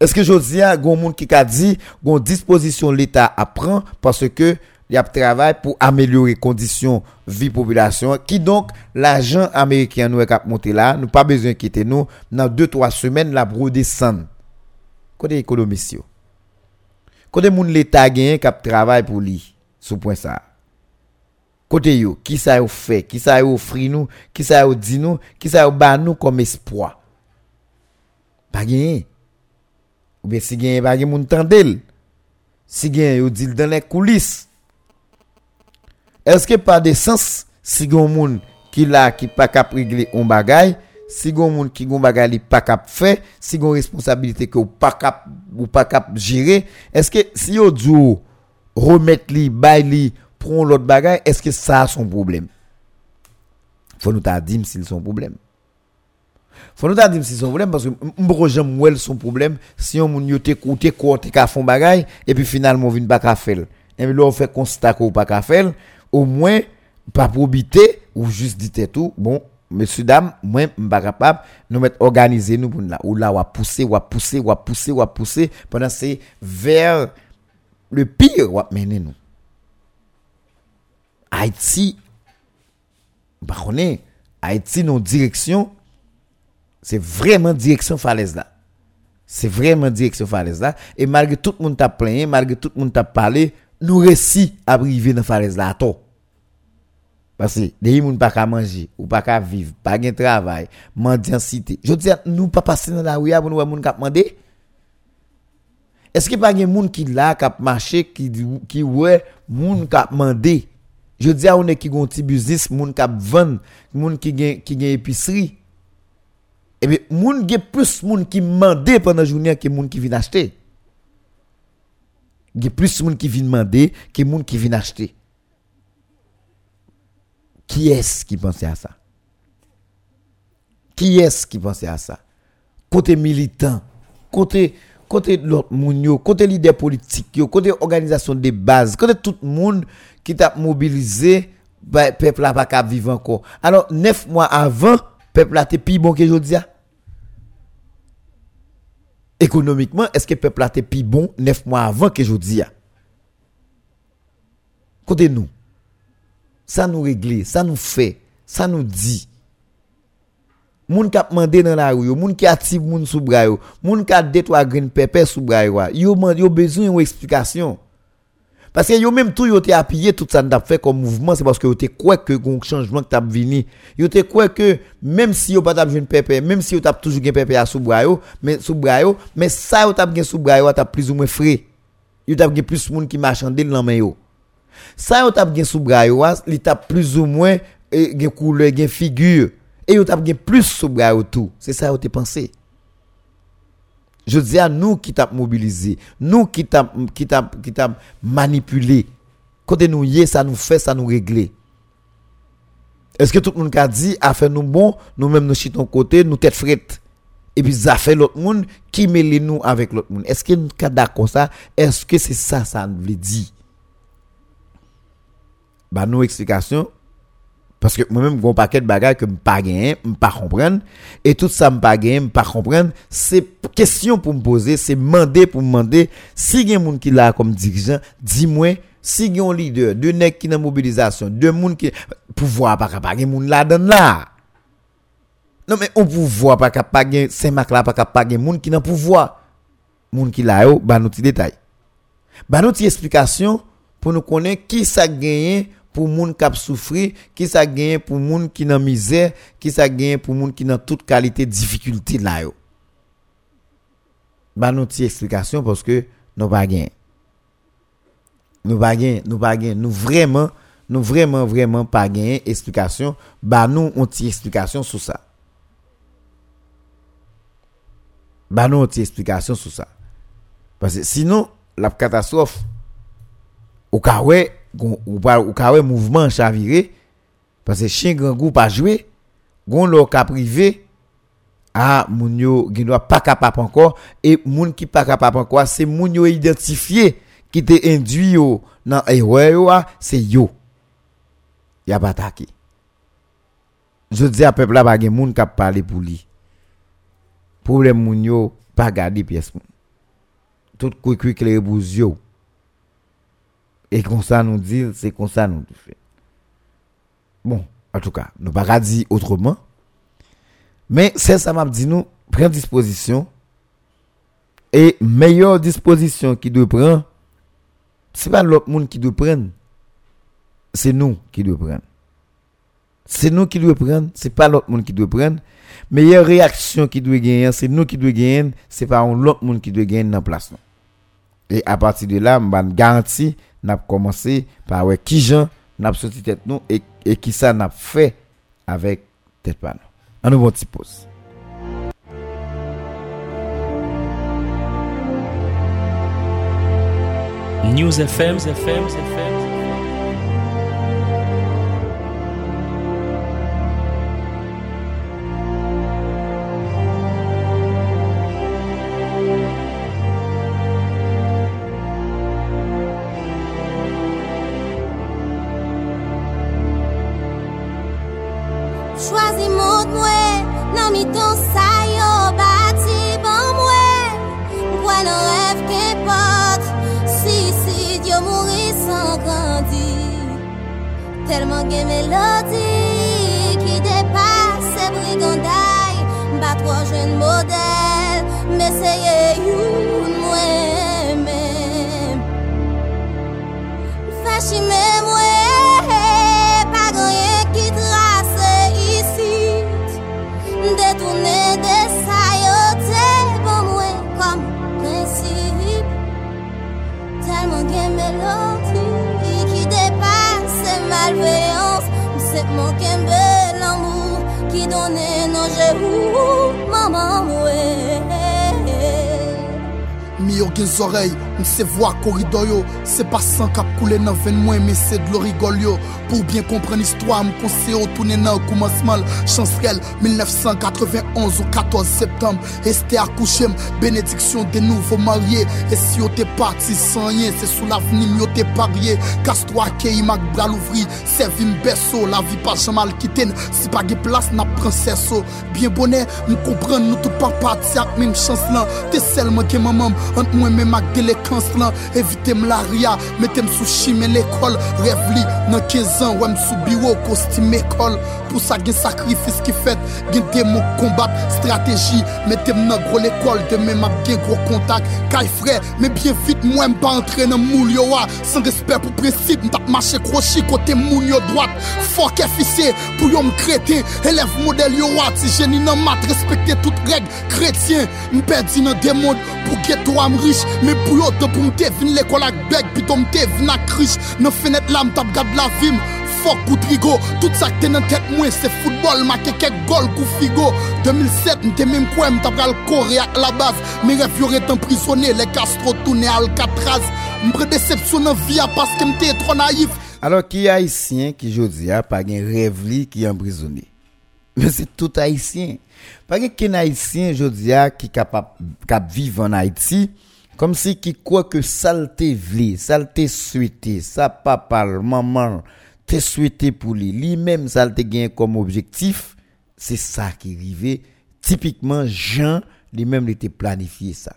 Est-ce que Josia, il y a des gens qui a dit, il y a une disposition l'État apprend parce que y ap travay pou amelyore kondisyon vi populasyon, ki donk l'ajan Amerikyan nou ek ap monte la, nou pa bezon kite nou, nan 2-3 semen la bro desan. Kote ekonomis yo. Kote moun l'Etat genyen kap travay pou li, sou pwen sa. Kote yo, ki sa yo fe, ki sa yo ofri nou, ki sa yo di nou, ki sa yo ban nou kom espoi. Pa genyen. Ou ben si genyen, pa genyen moun tendel. Si genyen, yo dil dan le koulis. Est-ce que pas de sens si gon moun qui là qui pas cap régler un bagay, si gon moun qui gon bagay li pas cap faire, si gon responsabilité que ou pas cap ou pas cap gérer, est-ce que si yo dou remettre li, bay li, prend l'autre bagay, est-ce que ça a son problème? Faut nous ta dire s'il son problème. Faut nous ta dire s'il son problème parce que m'bro j'aime wel son problème si on moun yo te koute ko te ka fon bagay et puis finalement vinn pas ka faire. Et puis là on fait constat qu'on pas ka faire, au moins pas probité ou juste dit tout, bon Monsieur, dame, moi, je pas capable nous mettre organiser nous pour là. Ou là, ou pousser, ou pousser, ou pousser, ou pousser, pendant c'est vers le pire, ou mener nous. Haïti, bah, on est, Haïti, nos direction, c'est vraiment direction falaise là. C'est vraiment direction falaise là. Et malgré tout le monde t'a plaint, malgré tout le monde t'a parlé, nous réussi à arriver dans falaise là à Parce Pase, deyi moun pa ka manji, ou pa ka viv, pa gen travay, mandyan site. Je diyan, nou pa pase nan la ouya pou nou wè moun kap mande? Eske pa gen moun ki la kap mache, ki, ki wè moun kap mande? Je diyan, ou ne ki gonti bizis, moun kap ven, moun ki gen, ki gen episri. Ebe, moun gen plus moun ki mande pandan jounen ki moun ki vin achete. Gen plus moun ki vin mande, ki moun ki vin achete. Qui est-ce qui pensait à ça? Qui est-ce qui pensait à ça? Côté militant, côté côté l'autre moun côté leader politique côté organisation de base, côté tout le monde qui t'a mobilisé, bah, peuple n'a pas qu'à vivre encore. Alors, neuf mois avant, peuple a été plus bon que aujourd'hui. Économiquement, est-ce que peuple a été plus bon neuf mois avant que aujourd'hui? Côté nous, ça nous règle, ça nous fait, ça nous dit. Moun a demandé dans la rue, moun qui active moun sous bras moun qui détruit green pepper sous bras yo, yo besoin d'une explication. Parce que yo même tout yo te appuyé tout ça n'a fait comme mouvement c'est parce que yo te quoi que un changement qui t'a venu. Yo te quoi que même si yo pas t'a jeune pépé, même si yo t'a toujours gen pépé à sous mais sous bras mais ça yo sous bras yo plus ou moins frais. Yo t'a gen plus monde qui marchandé dans main yo. Ça yo t'a gen sous bras il t'a plus ou moins gen couleur, gen figure et yo t'a gen plus sous tout. C'est ça yo te pensé. Je dis à nous qui t'a mobilisé, nous qui t'a qui qui manipulé. Côté nous y ça nous fait ça nous régler. Est-ce que tout le monde a dit a fait nous bon, nous même nous chitons côté, nous tête frette. Et puis ça fait l'autre monde qui mêle nous avec l'autre monde. Est-ce que nous sommes d'accord ça? Est-ce que c'est ça ça nous dire? Bah nos explications parce que moi-même, j'ai un paquet de bagages que je ne pas je ne pas comprendre. Et tout ça, je ne pas je ne pas comprendre. C'est question pour me poser, c'est demander pour me demander. Si il y a un qui là comme dirigeant, dis-moi, si il y a un leader, deux nègres qui dans mobilisation, deux monde qui pouvoir pas capable, il y là dedans là. Non mais on pouvoir pas capable, c'est marc là pas capable, monde qui dans pouvoir. Monde qui là yo, ba nous petit détail. Ba nous explication pour nous connaître qui ça gagné pour moun qui souffrir, qui ça gagne pour moun qui dans misère, qui ça gagne pour moun qui dans toute qualité difficulté là yo. Ba nous explication parce que nous pas gain. Nous pas gain, nous pas gain, nous vraiment nous vraiment vraiment pas gain explication, ba nous on explication sur ça. Ba nous on explication sur ça. Parce que sinon la catastrophe au cas ou pas ou ka mouvement chaviré parce que chien grand goût pas jouer gon lo ka privé ah moun yo pas capable encore et moun qui pas capable encore c'est moun yo identifié qui te induit yo dans erreur c'est yo. Y a pas attaqué je dis à peuple là pas gen moun qui parler pour lui problème moun yo pas garder pièce tout quick quick les yo et comme ça nous dit, c'est comme ça nous fait. Bon, en tout cas, nous pas dire autrement. Mais c'est ça m'a dit nous, prendre disposition. Et meilleure disposition qui doit prendre, c'est pas l'autre monde qui doit prendre. c'est nous qui devons prendre. C'est nous qui devons prendre, c'est pas l'autre monde qui doit prendre. Meilleure réaction qui doit gagner, c'est nous qui devons gagner, c'est pas l'autre monde qui doit gagner dans place. Et à partir de là, je garantis, n'a commencé par ouais, qui gens n'a sorti tête nous et, et qui ça n'a fait avec tête pas nous. Un nouveau petit pause. News FM, FM, FM. Telman gen melodi ki depase briganday Bat wajen model, meseye yon mwen men. Fashime mwen, pa ganyen ki trase isit Detoune de sayote bon mwen kom prinsip. Telman gen melodi Msep man kembe l'amou Ki donen nan jehou Maman mwen mi yo gen zorey Mwen se vwa korido yo Se basan kap koule nan ven mwen Men se dlo rigol yo. Pou bien kompren istwa mwen konseyo Tounen nan koumansman chansrel 1991 ou 14 septembre. Este akouchem benediksyon de nouvo marye E si yo te pati sanyen Se sou la venim yo te parye Kastro ake imak bral ouvri Servi mbeso la vi pa jamal kiten Si pa ge plas na prinseso Bien bonen mwen kompren nou tou pa pati ak men chans lan Te selman ke mamam Ant mwen men mak delekans lan Evite m la ria. Metem sou chime l'ekol Rev li nan 15 an Wem sou biro kostime kol Pou sa gen sakrifis ki fet Gen demo kombat Strategi. Metem nan gro l'ekol Demen mak gen gro kontak. Kay fre Men bien vit mwen ba entre nan moul yo a. San respect pou prinsip M tap mache krochi kote moun yo dwat. Fok efise pou yo m krete Elev model yo a. Ti geni nan mat Respekte tout reg kretien. M perdi nan demon pou get doa am riche Mais pour yo de pou m te vin l'école beg Pi do m te vin ak riche Nan fenêtre la m tap gad la vim Fuck ou trigo, tout ça que t'es dans tête moi c'est football, marqué quelques goals coup figo. 2007, m'te même quoi m't'a pral Corée à la base Mes rêves y'auraient emprisonné, les Castro tourné à Alcatraz. M'pre déception dans vie parce que m'te trop naïf. Alors, qui haïtien qui jodi a pas gen rêve qui emprisonné? Mais c'est tout haïtien. Pas ken haïtien jodi a qui capable cap vivre en Haïti comme si qui croit que ça le te vli, ça le te souhaité, ça papa, maman te souhaité pour lui, lui-même ça le te gain comme objectif, c'est ça qui arrivé. Typiquement Jean lui-même il était planifié ça.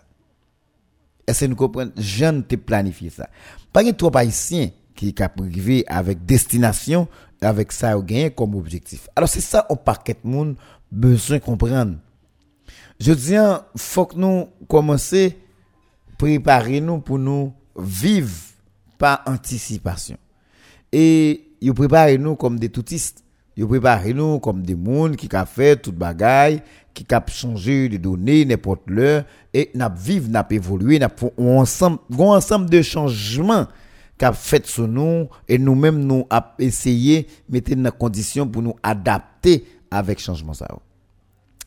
Est-ce que nous comprenons? Jean te planifié ça. Pas trop haïtien qui est arrivé avec destination, avec ça ou gagné comme objectif. Alors c'est ça au paquet de monde besoin de comprendre. Je dis, hein, faut que nous commencer préparer nous pour nous vivre par anticipation. Et ils préparent nous comme des toutistes. Ils préparent nous comme des monde qui a fait toute bagaille, qui a changé de données n'importe l'heure et n'a vivre, n'a évolué, n'a un ensemble, ensemble de changements qu'a fait sur nous et nous-mêmes nous a essayé mettre dans condition pour nous adapter avec changement ça.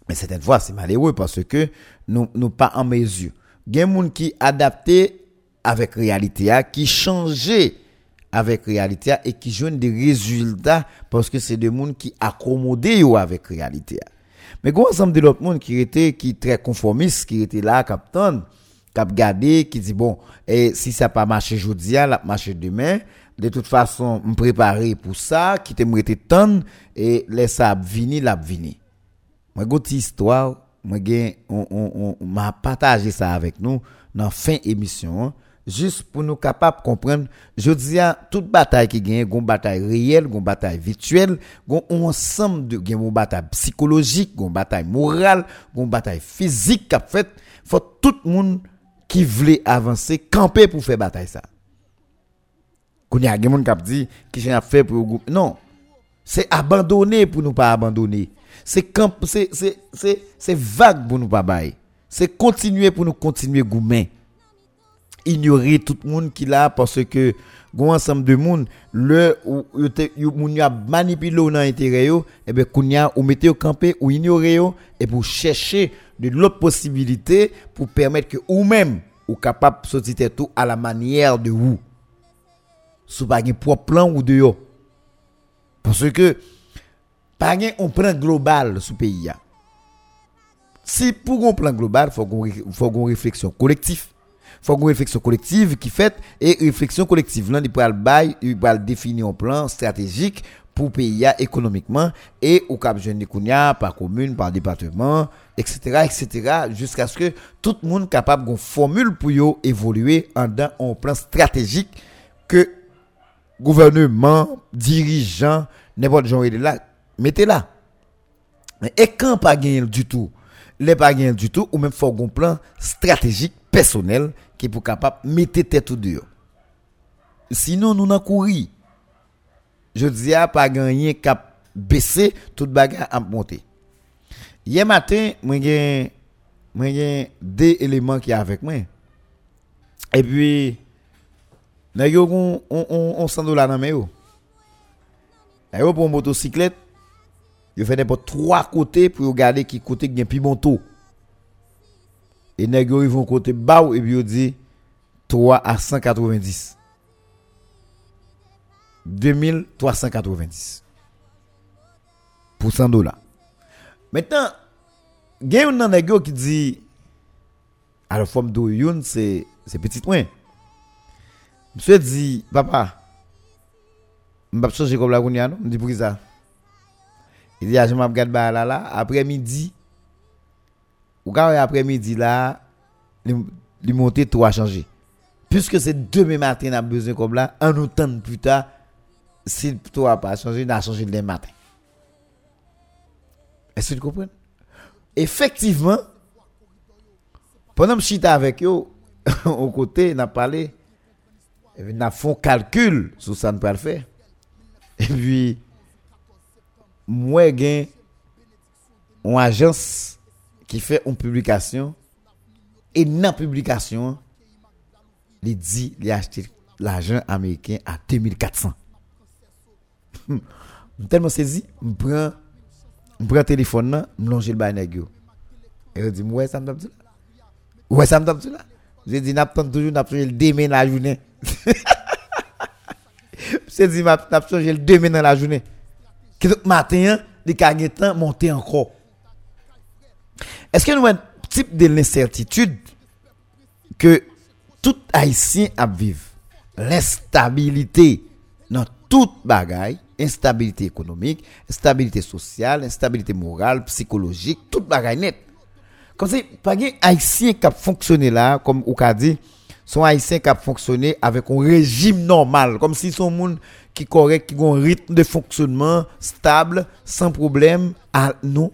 Mais certaines fois c'est malheureux parce que nous nous pas en mesure. Des gens qui adapté avec réalité qui changé avec réalité et qui joignent des résultats parce que c'est des gens qui accommodé avec réalité. Mais un ensemble de l'autre monde qui était qui très conformiste qui était là captain cap gardé qui dit bon et si ça pas marché aujourd'hui la marcher demain de toute façon me préparer pour ça qui te m'était temps et laisse ça venir la venir moi une histoire moi on on on m'a partagé ça avec nous dans fin émission hein, juste pour nous capable comprendre je dis à toute bataille qui gagne gon bataille réelle gon bataille virtuelle gon ensemble de gon bataille psychologique gon bataille morale gon bataille physique qu'a fait faut tout le monde qui voulait avancer camper pour faire bataille ça Qu'on y a des gens qui dit qui j'ai fait pour groupe. Non. C'est abandonner pour nous pas abandonner. C'est camp c'est c'est c'est vague pour nous pas bailler. C'est continuer pour nous continuer goumen. Ignorer tout le monde qui là parce que gon ensemble de monde le ou moun a manipulé nan intérêt yo et ben kounya ou mettez au campé ou ignorer yo et pour chercher de l'autre possibilité pour permettre que ou même ou capable sortir tout à la manière de vous. Sous pas propre plan ou de yo. Parce que pas on plan global sous pays si pour un plan global ré- faut qu'on réflexion collective faut qu'on réflexion collective qui fait et réflexion collective. Là il peut bail il peut définir un plan stratégique pour pays économiquement et au cap jeune par commune par département etc etc jusqu'à ce que tout le monde capable d'une formule pour évoluer en dans un plan stratégique que gouvernement dirigeant n'importe genre de là. Mettez là. Et quand pas gagner du tout, les pas gagner du tout, ou même faut un plan stratégique personnel qui est pour capable mettre tête ou dehors. Sinon, nous n'en courir. Je dis à pas gagner cap baisser toute bagarre à monter. Hier matin, moi j'ai deux éléments qui avec moi. Et puis nèg yo on on on 100 dollars dans main yo. Yo pour motocyclette Yo fait n'importe trois côtés pour regarder qui côté a plus bon. Et nèg yo ils vont côté bas et puis dit 3 à 190. 2390 pour 100 dollars. Maintenant, gen yon nan nèg yo qui dit alors forme do yon c'est c'est petit point. Monsieur dit papa m'pa changer comme la kounya non, me dit pour ça? Il dit, ah, je gade ba là, là, après-midi, ou quand après-midi là, il monte tout a changé. Puisque c'est demain matin, a besoin comme là, un autant plus tard, si tout a pas changé, on a changé demain matin. Est-ce que tu comprends? Effectivement, pendant que je suis avec eux, au côté, on a parlé, et puis on a fait un calcul sur ça, on peut le faire. Et puis, moi gen une agence qui fait une publication et dans la publication il dit il a acheté l'argent américain à 2400 Hmm. tellement saisi me prend me prend téléphone me longe le bail et il dit ouais ça me tape là ouais ça me tape là j'ai dit n'a pas toujours n'a pas le demain la journée. C'est dit m'a n'a changé le demain dans la journée. Que tout matin, les temps monter encore. Est-ce que nous avons un type de l'incertitude que tout haïtien a vivre l'instabilité dans toute bagaille, instabilité économique, instabilité sociale, instabilité morale, psychologique, toute bagaille net. Comme si pas un haïtien qui a fonctionné là comme ou qu'a dit son qui a fonctionné avec un régime normal comme si son monde qui correct qui a un rythme de fonctionnement stable sans problème non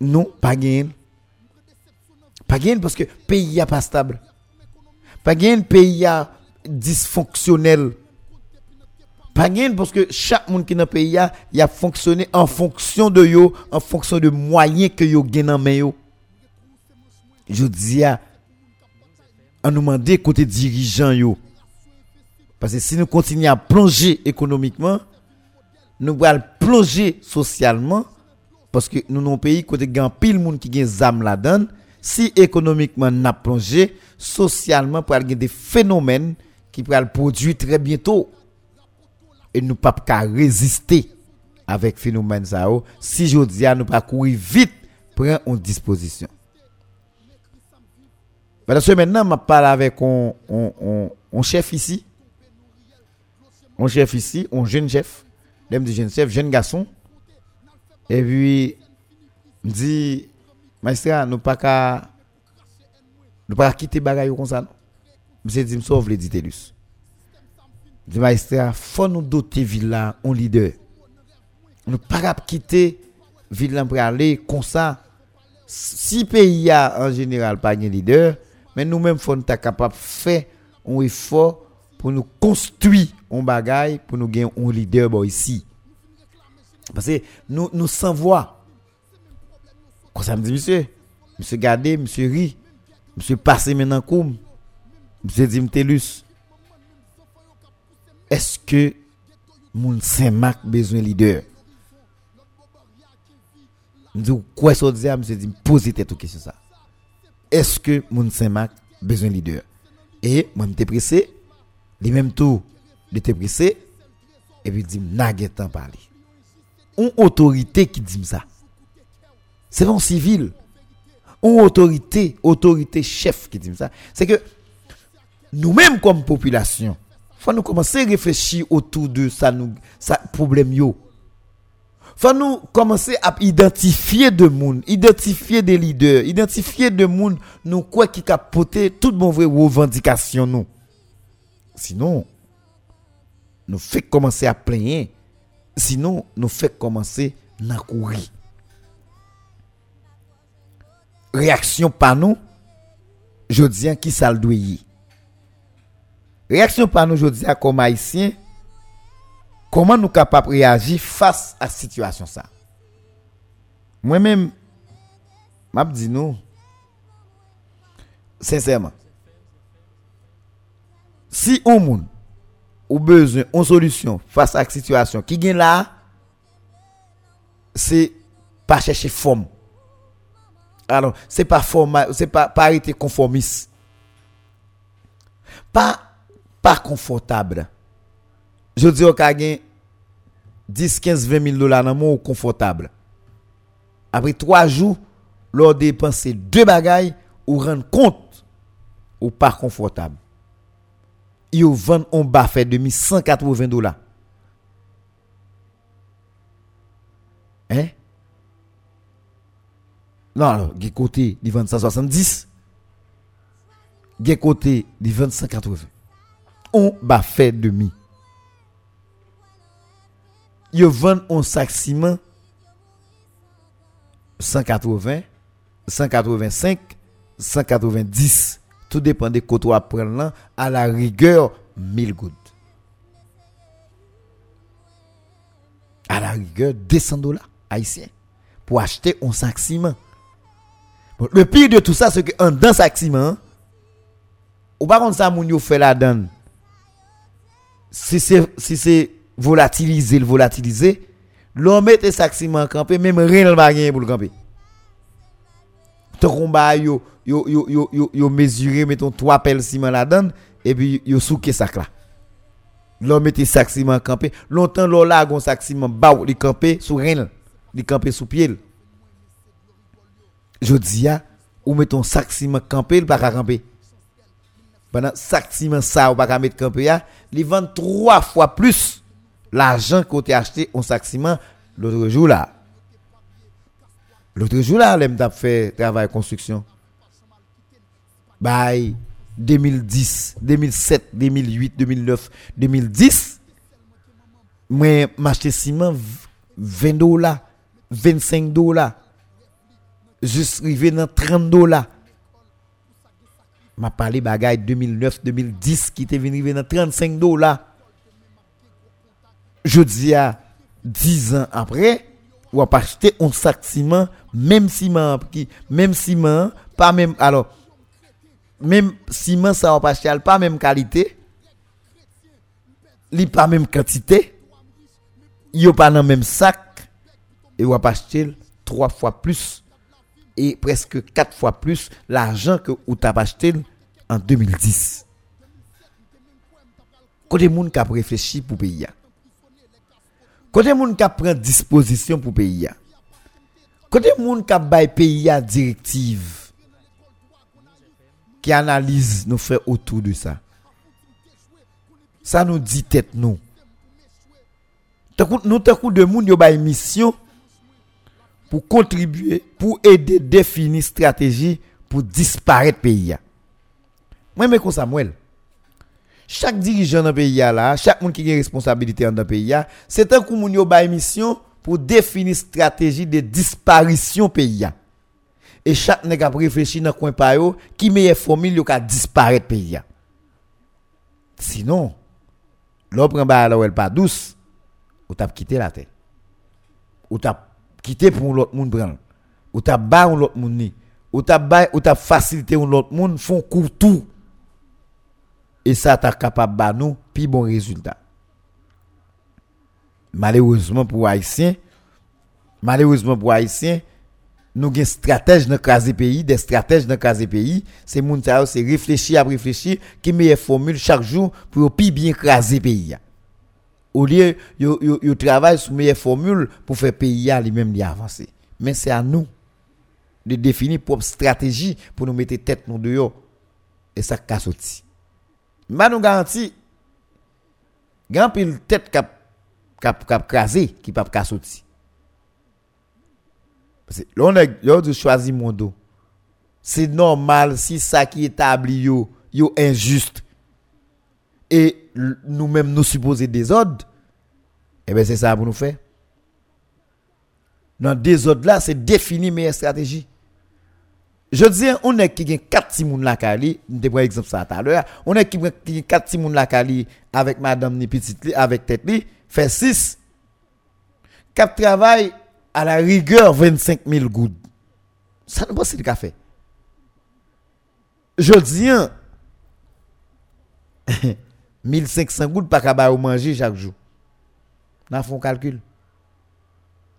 non pas gain. Pas gain parce que pays a pas stable. Pas gain pays dysfonctionnel. Pas gain parce que chaque monde qui dans pays a il a fonctionné en fonction de yo en fonction de moyens que yo gain dans main je dis à nous demander côté dirigeant yo. Parce que si nous continuons à plonger économiquement nous allons plonger socialement parce que nous un pays côté grand pile monde qui gagne zam là-dedans si économiquement n'a plongé socialement pour avoir des phénomènes qui pourraient produire très bientôt. Et nous pas qu'à résister avec phénomène ça oh. si je dis à nous pas courir vite prendre en disposition. Parce que maintenant m'a parlé avec un, un, un, un chef ici. Un chef ici un jeune chef. Jeune chef jeune garçon et puis me dit maestra nous pas nous pas quitter bagaille comme ça monsieur dit me sauve les ditelus dit maestra faut nous doter villa un leader. Nous pas quitter ville pour aller comme ça. Si pays a en général pas un leader mais nous-mêmes faut nous capable faire un effort pour nous construire un bagage pour nous gagner un leader ici. Parce que nous nous sans voix. Quand ça me dit monsieur, monsieur gardé, monsieur ri, monsieur passé maintenant comme monsieur dit. Est-ce que moun Saint-Marc besoin de leader? Je dis quoi ça dit monsieur? Dit poser tête question ça. Est-ce que moun Saint-Marc besoin de leader? Et moi j'étais pressé, les mêmes tout, j'étais pressé et puis dit n'a temps parler. Une autorité qui dit ça. C'est un civil. Une autorité, autorité chef qui dit ça. C'est que nous-mêmes comme population, faut nous commencer à réfléchir autour de ça nous problème yo. Faut nous commencer à identifier de monde, identifier des leaders, identifier de monde nous quoi qui capoter toute bonne vraie revendication nous. Sinon nous fait commencer à plaindre. Sinon nous fait commencer à courir. Réaction par nous, je dis qui ça. Réaction par nous, je dis comme haïtien, comment nous capables de réagir face à la situation. Moi-même, je dis nous, sincèrement, si on monde ou besoin une solution face à la situation qui gagne là, c'est pas chercher forme. Alors, c'est pas c'est pas pas arrêter conformiste. Pas confortable. Je dis au gagne 10 15 20 000 dollars dans mon confortable. Après 3 jours, lors dépenser deux bagailles ou rendre compte ou pas confortable. Ils vendent un bas fait de 180 dollars. Hein? Non, non, il côté, il vend 170. Il côté, il vend 180. On va faire demi. Il vend un sac ciment 180, 185, 190. Tout dépend de tu prendre à la rigueur 1000 gouttes. À la rigueur 200 dollars haïtiens pour acheter un sac ciment. Le pire de tout ça, c'est que dans sac ciment, ou par contre ça, moun yo fait la donne. Si c'est si c'est volatiliser, le volatiliser, l'on met sac ciment campé, même rien ne va gagner pour le camper. Ton combat yo yo yo yo yo, yo mesurer mettons trois pelles ciment donne et puis yo souke sac là. L'on mette sac ciment campé, longtemps l'on la gon sac ciment ba li camper sous rien, li camper sous pied. Je dis ou mettons sac ciment camper, il pas camper. Pendant sac ciment ça ou pas mettre camper ya, il vend trois fois plus l'argent qu'on t'a acheté en sac ciment l'autre jour là. L'autre jour là, l'aime t'a fait travail construction. Bye 2010, 2007, 2008, 2009, 2010. Moi m'acheter ciment 20 dollars, 25 dollars juste arrivé dans 30 dollars. M'a parlé bagaille 2009 2010 qui était venu dans 35 dollars. Je dis à 10 ans après, ou a acheter un sac ciment, même ciment qui même ciment, pas même alors même ciment ça va acheter pas même qualité. Li pas même quantité. Yo pas dans même sac et ou acheter trois fois plus et presque quatre fois plus l'argent que vous avez acheté en 2010. Côté moun qui a réfléchi pour payer. Kote moun ka pren disposisyon pou peyi ya. Kote moun ka bay peyi ya direktiv. Ki analize nou fe otou de sa. Sa nou di tet nou. Nou takou de moun yo bay misyon. Pou kontribuye, pou ede defini strategi pou disparet peyi ya. Mwen me konsa mwen. Chaque dirigeant dans le pays là, chaque monde qui a responsabilité dans le pays, c'est un coup yo ba mission pour définir stratégie de disparition pays. Et chaque nèg a réfléchi dans coin pa yo qui meilleure formule yo ka disparaître pays. Sinon, l'on prend où elle pas douce, ou t'as quitté la terre. Ou t'as quitté pour l'autre monde prendre. Ou t'as ba un l'autre monde ni. Ou t'as ou facilité un l'autre monde font court tout. Et ça t'a capable ba nous puis bon résultat. Malheureusement pour haïtiens, malheureusement pour haïtiens, nous avons des stratèges dans le pays, des stratèges dans le pays. C'est sa c'est réfléchir à réfléchir, qui meilleure formule chaque jour pour plus bien craser pays. Au lieu, yo, yo, yo travaille sur meilleure formule pour faire pays lui-même avancer. Mais c'est à nous de définir propre stratégie pour nous mettre tête nous dehors. Et ça casse aussi. Mais nous garantis, grand pile tête cap, cap, cap qui pas casse aussi. Parce que là, on a, là, on choisi mon dos. C'est normal si ça qui est établi yo, yo injuste. Et nous-mêmes nous supposer des ordres. Eh bien, c'est ça pour nous faire. Dans des ordres là, c'est définir meilleure stratégie. Je dis, on est qui a 4 timoun la kali, je prends exemple ça tout à l'heure. On est qui a 4 timoun la avec madame ni avec tête li, fait 6. Cap travail à la rigueur 25 000 gouttes. Ça ne pas le café. Je dis, 1500 gouttes pas qu'à manger chaque jour. N'a font calcul.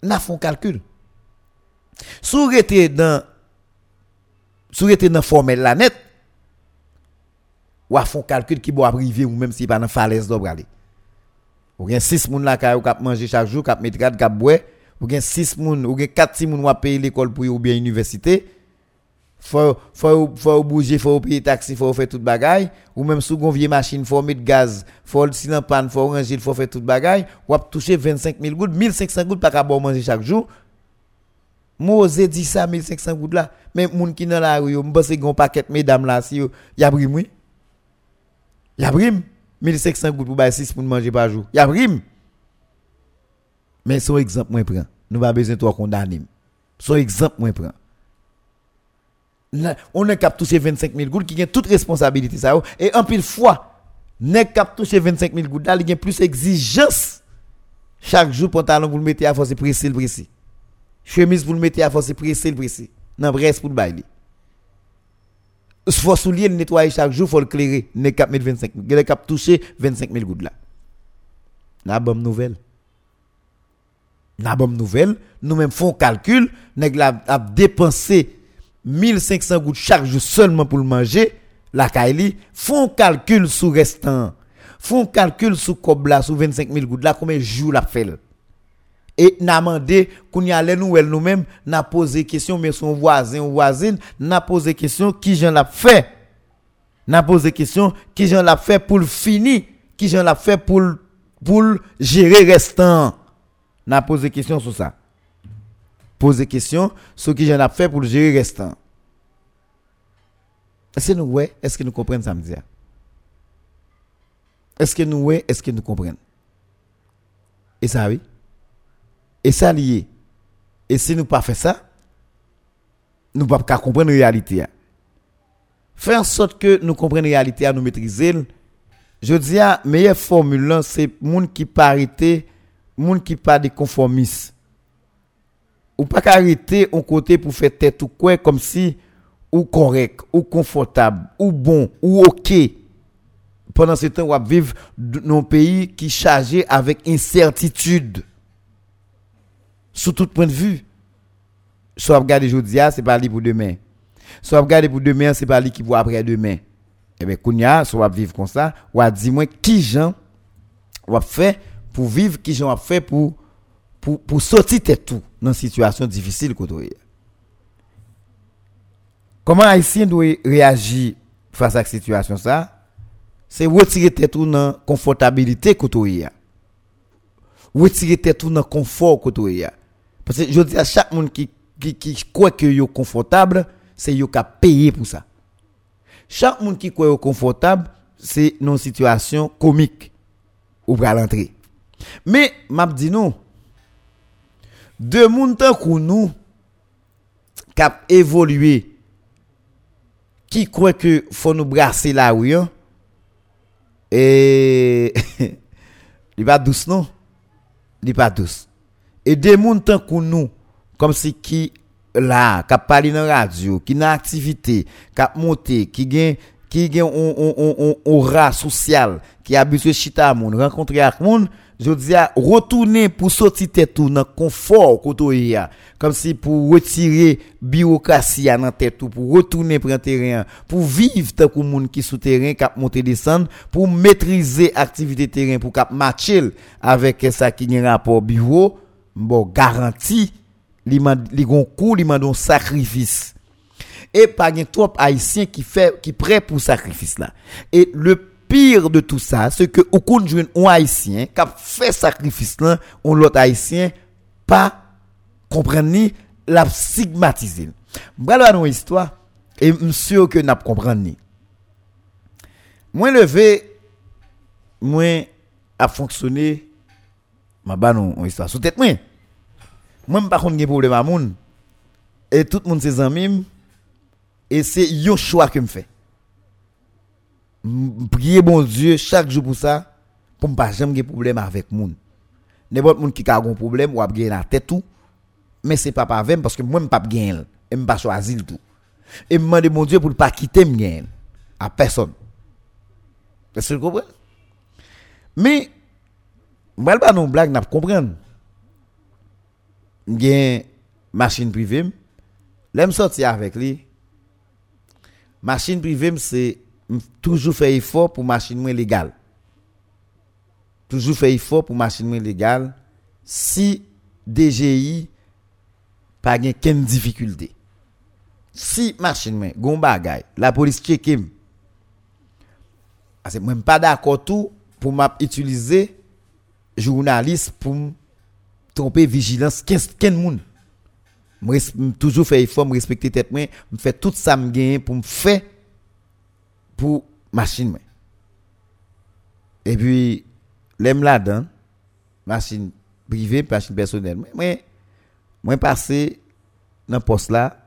N'a font calcul. Si vous dans si vous dans formel la net, ou font calcul qui va arriver ou même si pas dans falaise d'obre aller. Ou bien 6 moun la ka ou kap manger chaque jour, kap mettre kap boire ou gen 6 moun, ou gen 4 si moun wap payer l'école pour ou bien université. Faut faut faut bouger, faut payer taxi, faut faire tout bagay ou même sous gon vieille machine, faut mettre gaz, faut si nan panne, faut ranger, faut faire tout bagay, ou toucher 25 000 gouttes, 1500 gouttes pas ka manger chaque jour. Moi osé dit ça 1500 gouttes là, mais moun qui dans la rue, m'pense gon paquet mesdames là si y a oui. Y a brim 1500 gouttes pour 6 pour manger par jour. Y a. Mais son exemple, moi, prends. Nous pas besoin de toi condamner. Son exemple, moi, prends. On est capable toucher 25 000 gouttes qui a toute responsabilité. Ça, et en pile fois, n'est capable toucher 25 000 gouttes, là, il y a plus d'exigence. Chaque jour, pantalon, vous le mettez à force précis, précis. Chemise, vous le mettez à force précis, précis. Non, bref, pour le bail. Il faut soulier, le nettoyer chaque jour, faut le clairer. Capable mettre 25 000. Il est capable toucher 25 000 gouttes là. La bonne nouvelle la bonne nouvelle, nous-mêmes font calcul, nous avons dépensé 1500 gouttes chaque jour seulement pour le manger, la Kaili, font calcul sous restant, font calcul sous Kobla, sous 25 000 gouttes, là, combien de jours la fait. Et n'a demandé qu'on y allait nous nous-mêmes, n'a posé question, mais son voisin ou voisine, n'a posé question, qui j'en l'a fait? N'a posé question, qui j'en l'a fait pour le finir, qui j'en l'a fait pour, pour gérer restant? N'a posé question sur ça. Poser question sur ce que j'en ai fait pour le gérer restant. Est-ce que nous ouais, est-ce que nous comprenons ça me dire Est-ce que nous ouais, est-ce que nous comprenons? Et ça oui. Et ça lié. Et si nous pas fait ça, nous pas comprendre la réalité. Faire en sorte que nous comprenions la réalité nous maîtriser. Je dis la meilleure formule c'est monde qui parité moun qui pas de conformistes ou pas arrêter un côté pour faire tête ou quoi comme si ou correct ou confortable ou bon ou OK pendant ce temps on vivre dans un pays qui chargé avec incertitude sous tout point de vue. Soit regarder aujourd'hui c'est pas pour demain soit regarder pour demain c'est pas qui pour après demain eh bien kounya soit vivre comme ça ou a dit moi qui gens ou faire pour vivre qui j'en fait pour pour pour sortir tête tout dans une situation difficile Comment haïtien doit réagir face à cette situation ça C'est retirer tête tout dans confortabilité côté Retirer tête tout dans confort côté Parce que je dis à chaque monde qui qui, qui croit que est confortable, c'est yo qui payer pour ça. Chaque monde qui croit confortable, c'est une situation comique ou va l'entrée. Mais, m'a dit nous, de moun tan nous, cap évolué, qui croit que faut nous brasser la rue, hein, Et il pas douce non? Il pas douce. Et des tant que nous comme si qui là, qui parlé dans la radio, qui dans activité, qui monté, qui gagne qui gagne on on on on aura social, qui habitué chita moun, rencontrer avec moun, je dis à retourner pour sortir tête tout dans confort ya, comme si pour retirer bureaucratie dans tête tout, pour retourner prendre terrain, pour vivre tant que moun qui sous terrain cap monter descendre, pour maîtriser activité terrain pour cap matcher avec ça qui gagne rapport bureau, bon garanti li man li gon kou li man don sacrifice et pas gen trop haïtien qui fait qui prêt pour sacrifice là et le pire de tout ça c'est que au compte un haïtien qui fait sacrifice là on l'autre haïtien pas comprendre ni la stigmatiser voilà nos histoire et monsieur que n'a comprendre ni. Moins levé moins a fonctionné ma ban on histoire sous tête moi moi pas contre gen problème à moun. Et tout le monde ses amis et c'est un choix que me fait M- prier bon Dieu chaque jour pour ça pour me pas jamais avoir problème avec moun. N'importe moun qui a un problème ou a gagner la tête tout mais c'est pas avec parce que moi me pas gagner et me pas choisir tout et me demander mon Dieu pour ne pas quitter me à personne est-ce que vous comprenez? Mais pas non blague n'a pas comprendre gen machine privée l'aime sortir avec lui machine privée c'est toujours faire effort pour machine moins légale. Toujours faire effort pour machine moins légale. Si DGI pas gen ken difficulté. Si machine moins gon bagay la police check him parce que pas d'accord tout pour m'a utiliser journaliste pour tromper vigilance ken ken moun toujours faire effort, me respecter tête moi, me faire tout ça pour me faire pour machine. Et puis l'aime là-dedans, machine privée, machine personnelle. Moi moi passé dans poste là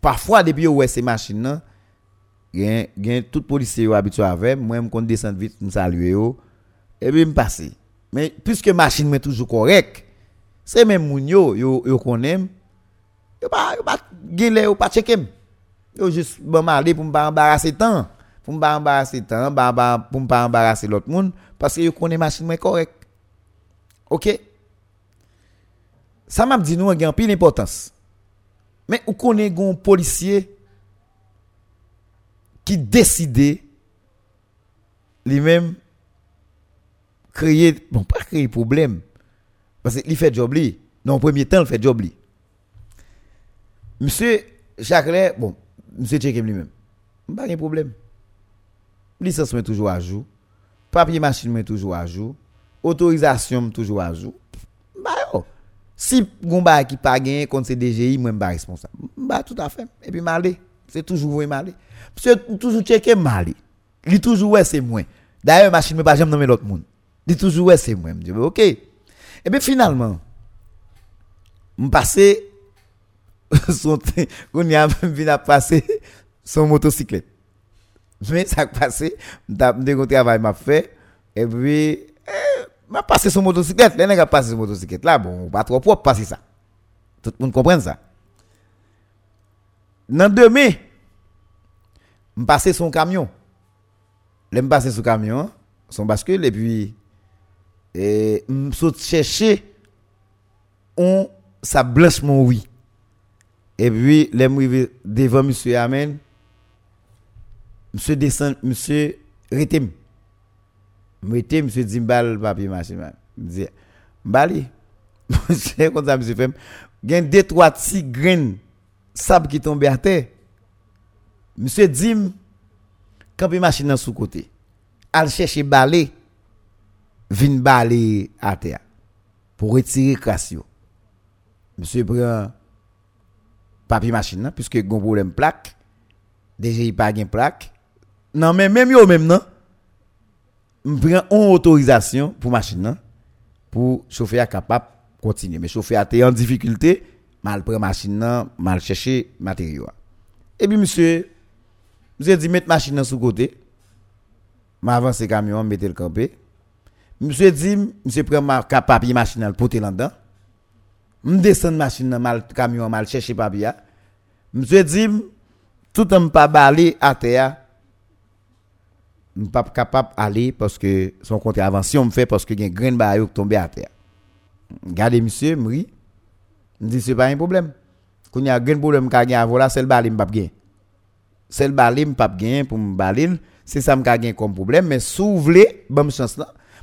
parfois depuis ouais ces machines là gen gen tout policier habitué avec moi me compte descendre vite me saluer et puis me passer. Mais puisque machine moi toujours correct, c'est même moun yo yo yo konnen yo pas yo pas lè yo pas checker yo juste bon m'aller pour pas embarrasser temps pour me pas embarrasser ba pour me pas embarrasser l'autre monde parce que yo connaît machine moi correct. OK? Ça m'a dit nous gen pile importance mais ou connaît gon policier qui décide lui-même créer bon pas créer problème parce qu'il fait job li. Non premier temps il fait job li. Monsieur Chaclet bon monsieur check lui-même pas de problème. Licence mais toujours à jour. Papier machine mais toujours à jour. Autorisation toujours à jour. Bah yo. Si gon ba qui pas gagné contre c'est DGI moi pas responsable. Bah tout à fait. Et puis malé c'est toujours vous malé monsieur toujours checker malé il toujours ouais c'est moi. D'ailleurs machine mais pas jamais nommer l'autre monde il toujours ouais c'est moi. Me dit OK. Et bien finalement me passer son on y a à passer son motocyclette. Mais ça passé. Me travail m'a fait. Et puis eh, m'a passé son motocyclette. Les nèg passé son motocyclette là. Bon pas trop propre passer ça. Tout le monde comprend ça. Dans demain me passer son camion. Les me passer son camion son bascule et puis et saute chercher on ça blanche mon oui. Et puis les me devant monsieur Amen. Monsieur descend monsieur retem mettez monsieur Dimbal papier machine me dit mbali. Monsieur comme ça monsieur fait gain deux trois petits graines sable qui tombe à terre. Monsieur dim camper machine dans sous côté al chercher balai vin balai à terre pour retirer crassio monsieur prend papier machine puisque gon problème plaque déjà il pas gain plaque non mais même yo même non prend une autorisation pour machine là, pour chauffeur capable continuer mais chauffeur était en difficulté mal prend machine là, mal chercher matériaux et puis monsieur monsieur dit mettre machine là sous côté m'avance camion, mettez le campé. Monsieur dit, monsieur prend ma papier machine pour te là-dedans. Me descend machine mal camion mal chercher papier. Monsieur dit tout en pas balé à terre. Je pas capable aller parce que son contravention me fait parce que gen grain ba yo tombé à terre. Regardez monsieur, m'ri. Me dit c'est pas un problème. Quand y a grain problème ka gen voilà, c'est le balé m'pa gen. C'est le balé m'pa gen pour me balé, c'est ça m'ka gen comme problème mais sou vle, bonne chance.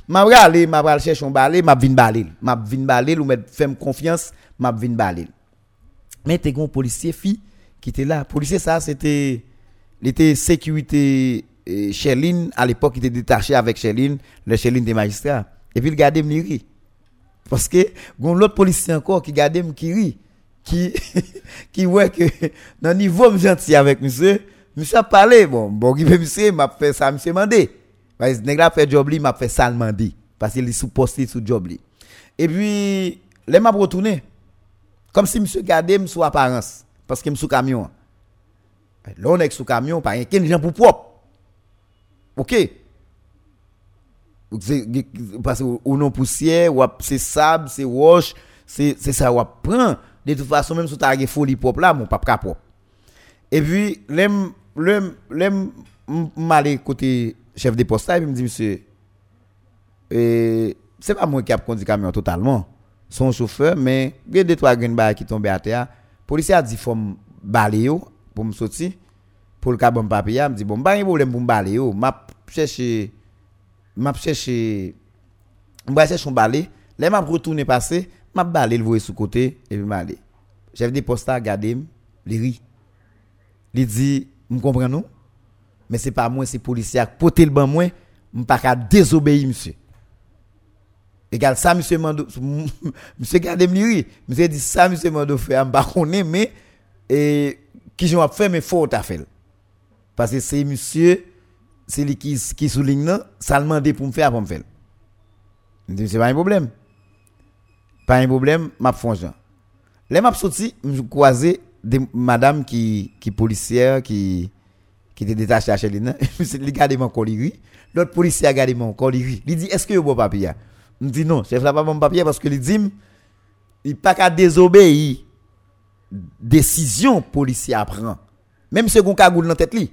M'a aller, m'a pral chercher un balé, m'a vinn balé. M'a vinn balé ou mettre femme confiance, m'a vinn balé. Mais t'es un policier fi qui était là. Policier ça c'était était sécurité euh, Cheline à l'époque il était détaché avec Cheline, le Cheline des magistrats. Et puis il gardait me ri. Parce que gon l'autre policier encore qui gardait me qui rit qui qui ouais que dans niveau gentil avec monsieur, monsieur a parlé bon bon qui monsieur m'a fait ça monsieur mandé. Parce que nèg la fait job li m'a fait ça le mandé parce qu'il est sous posté sous job li. Et puis les m'a retourné comme si monsieur gardait me sous apparence parce que me sous camion. Là on est sous camion pas rien gens pour propre. OK. Parce que ou non poussière, ou c'est sable, c'est roche, c'est ça ou prend. De toute façon même tu as folie propre là, mon pas propre. Et puis l'aime l'aime l'aime m'aller côté chef de poste puis me dit monsieur et c'est pas moi qui a conduit camion totalement. Son chauffeur mais il y a deux trois ba qui tombé à terre. Policier a dit faut me pour me sortir pour le cas bon papier, me dit bon pas un problème pour me balayer yo, m'a chercher m'a chercher m'a chercher un balai, là m'a retourner passer, m'a balai le voyer sous côté et puis m'aller. Chef de poste a regardé, il rit. Il dit, me comprend nous Mais c'est pas moi, c'est policier qui le ban moi, me pas désobéir monsieur. Égal ça monsieur Mando monsieur gardé me. Monsieur dit ça monsieur Mando fait, me pas mais et qui j'en fait mais faut t'a fait. Parce que c'est monsieur c'est lui qui souligne non, ça demandé pour me faire pour me faire. Je c'est pas un problème. Pas un problème, m'a Jean. Là m'a sorti, me croisé des madame qui qui policière qui qui était détachée à Chéline. Monsieur il garde mon collier. L'autre policier a gardé mon collier. Il dit est-ce que vous bon papier? Me dit non, chef là pas bon papier parce que il dit il pas qu'à désobéir décision policier prend. Même si gon cagoule dans tête li.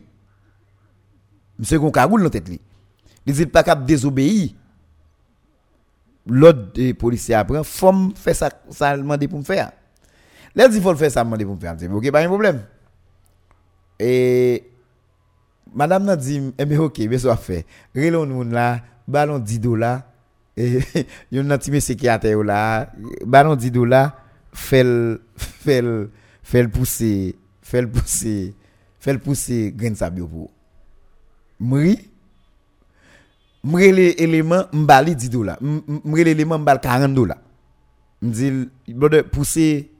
Monsieur cagoule dans tête li. Il dit pas capable désobéir. L'autre des policiers apprend, faut me faire ça ça demandé pour me faire. Là dit faut le faire ça demandé pour me faire. Je dis, OK, pas un problème. Et madame n'a dit eh bien OK, mais ça fait. Relon moun là, ballon 10 dollars et yon nan ti monsieur qui a terre là, ballon 10 dollars, fait fait fait pousser, fait pousser, fait pousser grain. Mri mrele m'bali 10 dollars mrele élément m'bal 40 dollars m'dit brother pousser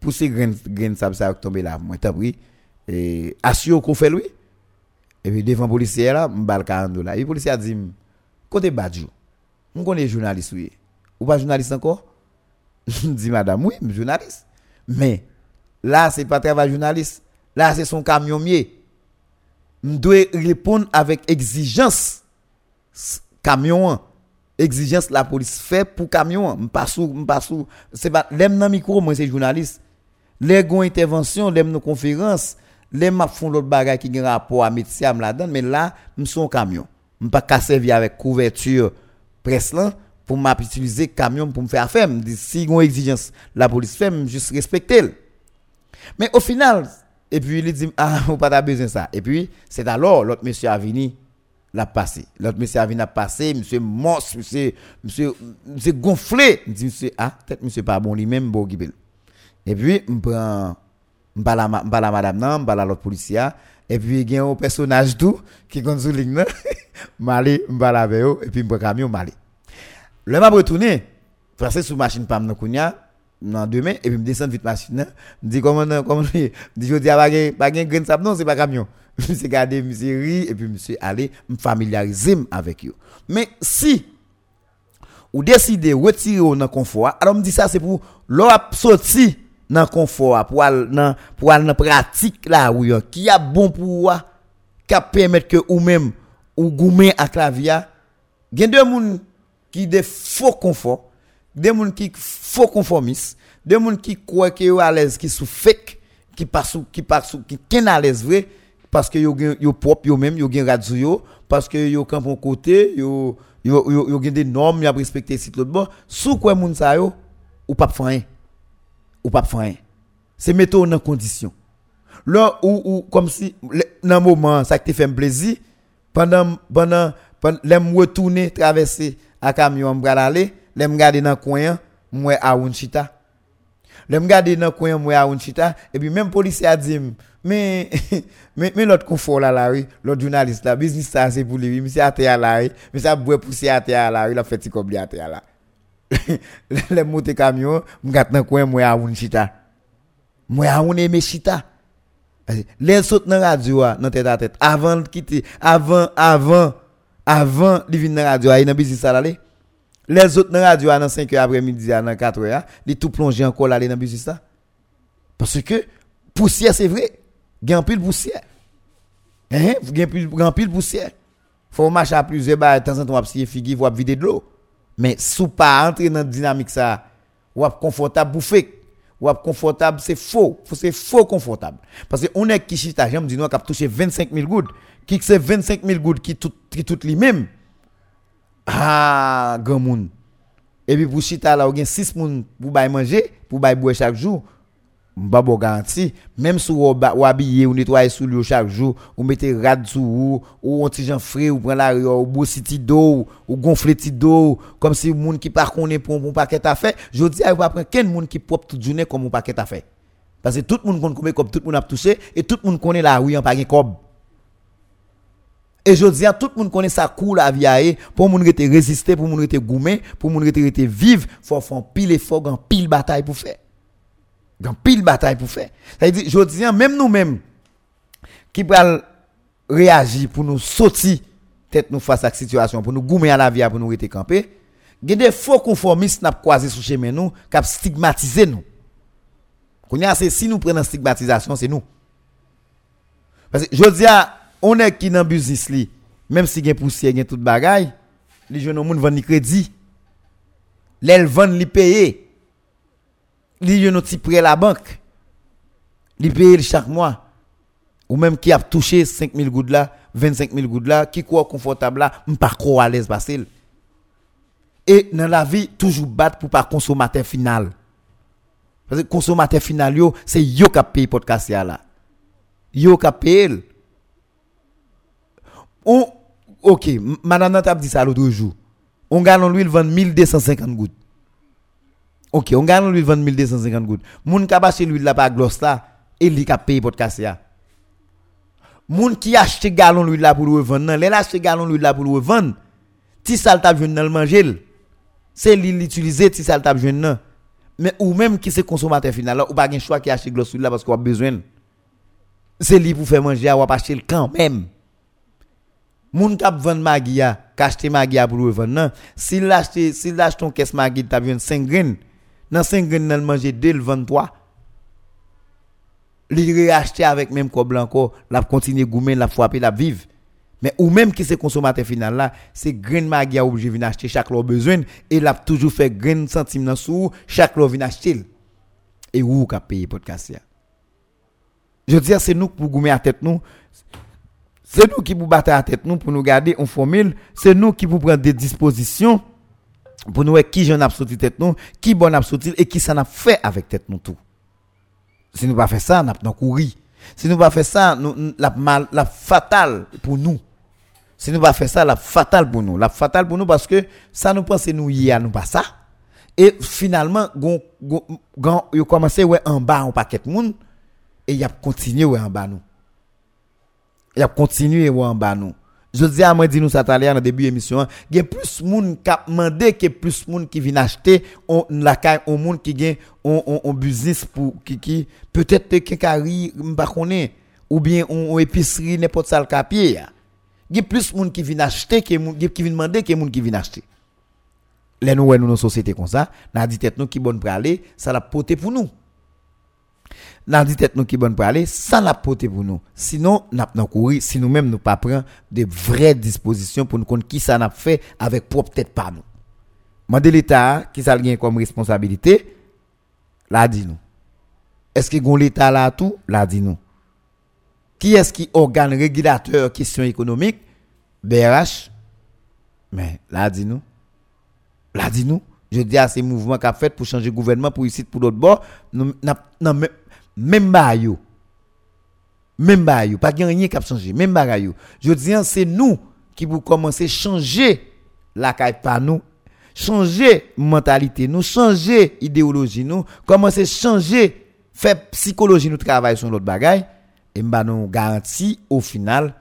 pousser grain grain sable ça tomber là moi et assure qu'on fait lui et puis devant policier là m'bal 40 dollars et policier a dit côté badjou on connaît journaliste oui. Ou pas journaliste encore? Dit madame oui journaliste. Mais là c'est pas travail journaliste. Là c'est son camion mieux doit répondre avec exigence. Camion exigence la police fait pour camion an. m'pas sou m'pas sou. C'est pas l'aime nan micro moi c'est journaliste. Les intervention l'aime nos conférences les m'a font l'autre bagage qui gen rapport à métier là-dedans mais là me son camion m'pas ka servir avec couverture presse là pour m'a utiliser camion pour me faire affaire si gon exigence la police fait me juste respecter. Mais au final, et puis il dit, ah, on pas besoin de ça. Et puis, c'est alors l'autre monsieur a venu, l'a passé. L'autre monsieur a venu, a passé, monsieur monstre, monsieur, monsieur, monsieur gonflé. Il dit, monsieur, ah, peut-être monsieur pas bon lui-même, bon. Et puis, je prends, parle à madame, parle à l'autre policier. Et puis, il y un personnage tout, qui sur ligne, Mali, avec eux, et puis, prends camion, Mali. Le m'a retourné, passer sous machine pam nan kounya, nan demain, et puis me descendre vite machine, nan. me dit comment, nan- comment, me dit, je dis, ah, pas gen grain de sable, non, c'est pas camion. Monsieur gardé, ri, et puis monsieur allé, me familiariser avec eux. Mais si, ou décidez retirer ou dans confort, alors me dit ça, c'est pour, l'on a sorti dans confort, pour aller dans, pour aller dans pratique là, oui, qui a bon pour, qui a permettre que ou même, ou goumen ak la via, gen de moun qui de faux confort, des moun qui faux conformistes, des moun qui croient que yo à l'aise qui sous fake, qui pas sous qui pas sous qui ken à l'aise vrai parce que yo yo propre yo même yo gen radio yo parce que yo camp un côté yo yo yo, yo gen des normes yo respecter si l'autre bon sous quoi moun sa yo ou pas faire ou pas faire c'est mettre en condition là ou, ou, comme si le- dans moment ça te fait plaisir pendant pendant pendant retourner traverser à camion me aller l'aime garder dans coin moi à Unchita l'aime garder dans coin moi à Unchita et puis même policier a dit mais mais mais l'autre confort là la oui l'autre journaliste là business ça c'est pour lui monsieur à terre là oui monsieur boire pousser à terre là oui la fête comme à terre là les monter camion m'gate dans coin moi à Unchita moi à on aimé chita. Les saute dans radio dans tête à tête avant de quitter avant avant avant de venir dans radio il dans business ça là aller. les autres dans radio dans 5 heures après-midi a, dans 4 heures ils tout plongé encore aller dans business ça parce que poussière c'est vrai. Gain pile poussière. Hein? Gain pile poussière. Faut marcher à plusieurs bah de temps en temps on figue faut vider de l'eau mais sous pas entrer dans dynamique ça ou confortable bouffer ou confortable c'est faux. C'est faux confortable. Parce que on est qui chita j'aime dire nous cap toucher 25 000 gouttes. Qui c'est 25 000 gouttes qui tout qui tout lui même ah grand monde. Et puis pour chita là on a 6 moun pour manger pour boire chaque jour Bon garanti même si ou ba- ou nettoyer sous lui chaque jour ou mettez rad sous ou ou un petit frais ou prend la ou boire petit d'eau ou gonfler petit d'eau comme si moun qui pas connaît pour un paquet à faire je dis à pas prendre quel monde qui propre toute journée comme un paquet à faire parce que tout le monde connaît comme tout le monde a touché et tout le monde connaît la rue en pas cob et je dis à tout le monde connaît ça cool la vie eux, pour moun rete résister pour moun rete gourmet pour moun rete rete vivre faut faire pile effort un pile bataille pour faire Gan pile bataille pour faire. Ça je dis, même nous-mêmes, qui pral réagir pour nous sortir tête nous face à la situation, pour nous goumer à la vie, pour nous rester campés, il y a des faux conformistes qui ont croisé sur chemin nous, qui stigmatisé nous. Si nous prenons stigmatisation, c'est nous. Parce que je dis, on est qui dans le business, li, même si il y a poussière, il y a bagaille, les jeunes gens vendent crédit. Les vendent, les payer li yon prêt la banque li paye chaque mois ou même qui a touché 5000 gouttes là 25 000 gouttes là qui croit confortable là pas à l'aise et dans la vie toujours battre pour pas consommateur final. Parce que consommateur final yo c'est yo qui paye podcast là yo qui paye on OK madame Nat a dit ça l'autre jour. On gallon l'huile vend 1250 gouttes Ok, on gagne l'huile 20 250 gouttes. Moun qui a l'huile là par gloss là, et lui qui a payé pour le Moun qui a acheté gallon l'huile là pour le vendre, revendre, non, les acheté gallon l'huile là pour le vendre. ti sal tap jeune nan manger. C'est lui l'utiliser ti sal tap jeune nan. Mais ou même qui c'est consommateur final là, ou pas gen choix qui acheter gloss là parce qu'on a besoin. C'est li pour faire manger, ou pas acheter le quand même. Moun qui a vendre magia, qui a acheté magia pour le revendre, non. s'il achète s'il achète ton caisse magia, t'as 5 graines. Dans 5 graines le manger dès le 23. Li réacheter avec même quoi blanc encore, la continuer goumer, la frapper, la vivre. Mais ou même qui c'est consommateur final là, c'est grain Maggi a obligé venir acheter chaque lot besoin et l'a toujours fait grain centime dans sous, chaque lot vient acheter. Et où qu'a payé podcast ya? Je veux dire c'est nous pour goumer à tête nous. C'est nous qui vous battons à tête nous pour nous garder en formule, c'est nous qui vous prendre des dispositions pour nous qui j'en a sorti tête nous, qui bon a et qui ça n'a fait avec tête nous tout. Si nous pas fait ça, nous pas courir. Si nous pas fait ça, nous la mal la fatal pour nous. Si nous pas fait ça, la fatal pour nous. La fatal pour nous parce que ça nous pense nous y a nous pas ça. Et finalement, gon yo commencé ouais en bas un paquet de monde et y a continué ouais en bas nous. Y a continué ouais en bas nous. Je dis à moi nous ça tout à l'heure début émission, il y a plus monde qui a demandé que plus monde qui vient acheter on la caille on monde qui gagne on, on, on business pour qui qui peut-être pas connaît ou bien on, épicerie n'importe ça le capier. Il y a plus monde qui vient acheter que moun- qui vient demander que monde qui vient acheter. Les nous nous dans société comme ça, n'a dit tête nous qui bonne pour ça l'a porté pour nous. N'a dit tête nous qui bonne pour aller, ça n'a porté pour nous. Sinon, n'a pas courir si nous-mêmes nous pas de vraies dispositions pour nous connaître qui ça n'a fait avec propre tête pas nous. L'État qui ça comme responsabilité, là dit nous. Est-ce que l'État là tout, là dit nous. Qui est-ce qui régulateur question économique? BRH. Mais là dit nous. Là dit nous. Je dis à ces mouvements qu'a fait pour changer gouvernement pour ici pour l'autre bord, nous même même ba yo. Même ba yo, pas rien qui a changé, même ba yo. Je dis hein, c'est nous qui pour commencer changer la caille pas nous. Changer mentalité nous. Changer idéologie nous. Commencer changer faire psychologie nous travail sur l'autre bagaille. Et m'ba nous garantit au final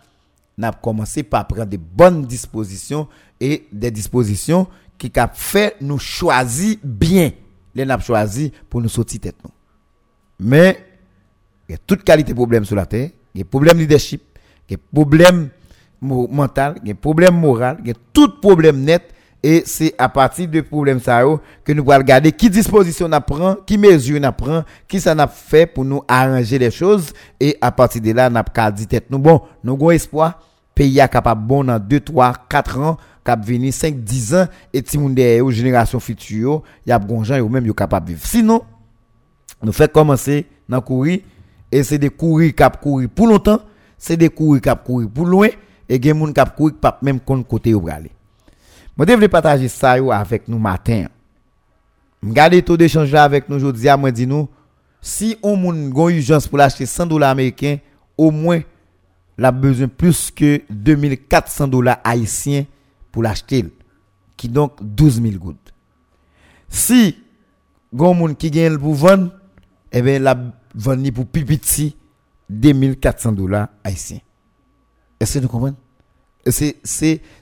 n'a commencé par prendre de bonnes dispositions et des dispositions qui cap fait nous choisir bien. Les n'a choisi pour nous sortir tête nous. Mais il y a toute qualité de problème sur la terre. Il y a problème leadership. Il y a problème mental. Il y a problème moral. Il y a tout problème net. Et c'est à partir de problème ça que nous allons regarder qui disposition on prend qui mesure on prend qui ça n'a fait pour nous arranger les choses. Et à partir de là n'a pas dit tête nous. Bon nous avons espoir. Pays a capable bon dans 2 3 4 ans cap venir 5 10 ans. Et moun derrière yo, génération future y a bon gens même capable vivre. Sinon nous fait commencer dans courir et c'est des courir cap courir pour longtemps c'est des courir cap courir pour loin et gen moun cap courir pas même compte côté yo aller. Moi devrais partager ça avec nous matin. Regardez taux d'échange là avec nous aujourd'hui moi dit nous si on moun gon urgence pour l'acheter 100 dollars américains au moins la besoin plus que 2400 dollars haïtiens pour l'acheter qui donc 12 000 gouttes. Si gon moun qui gagne pour vendre eh ben la vendre pour petit 2400 dollars haïtiens. Est-ce que vous comprenez c'est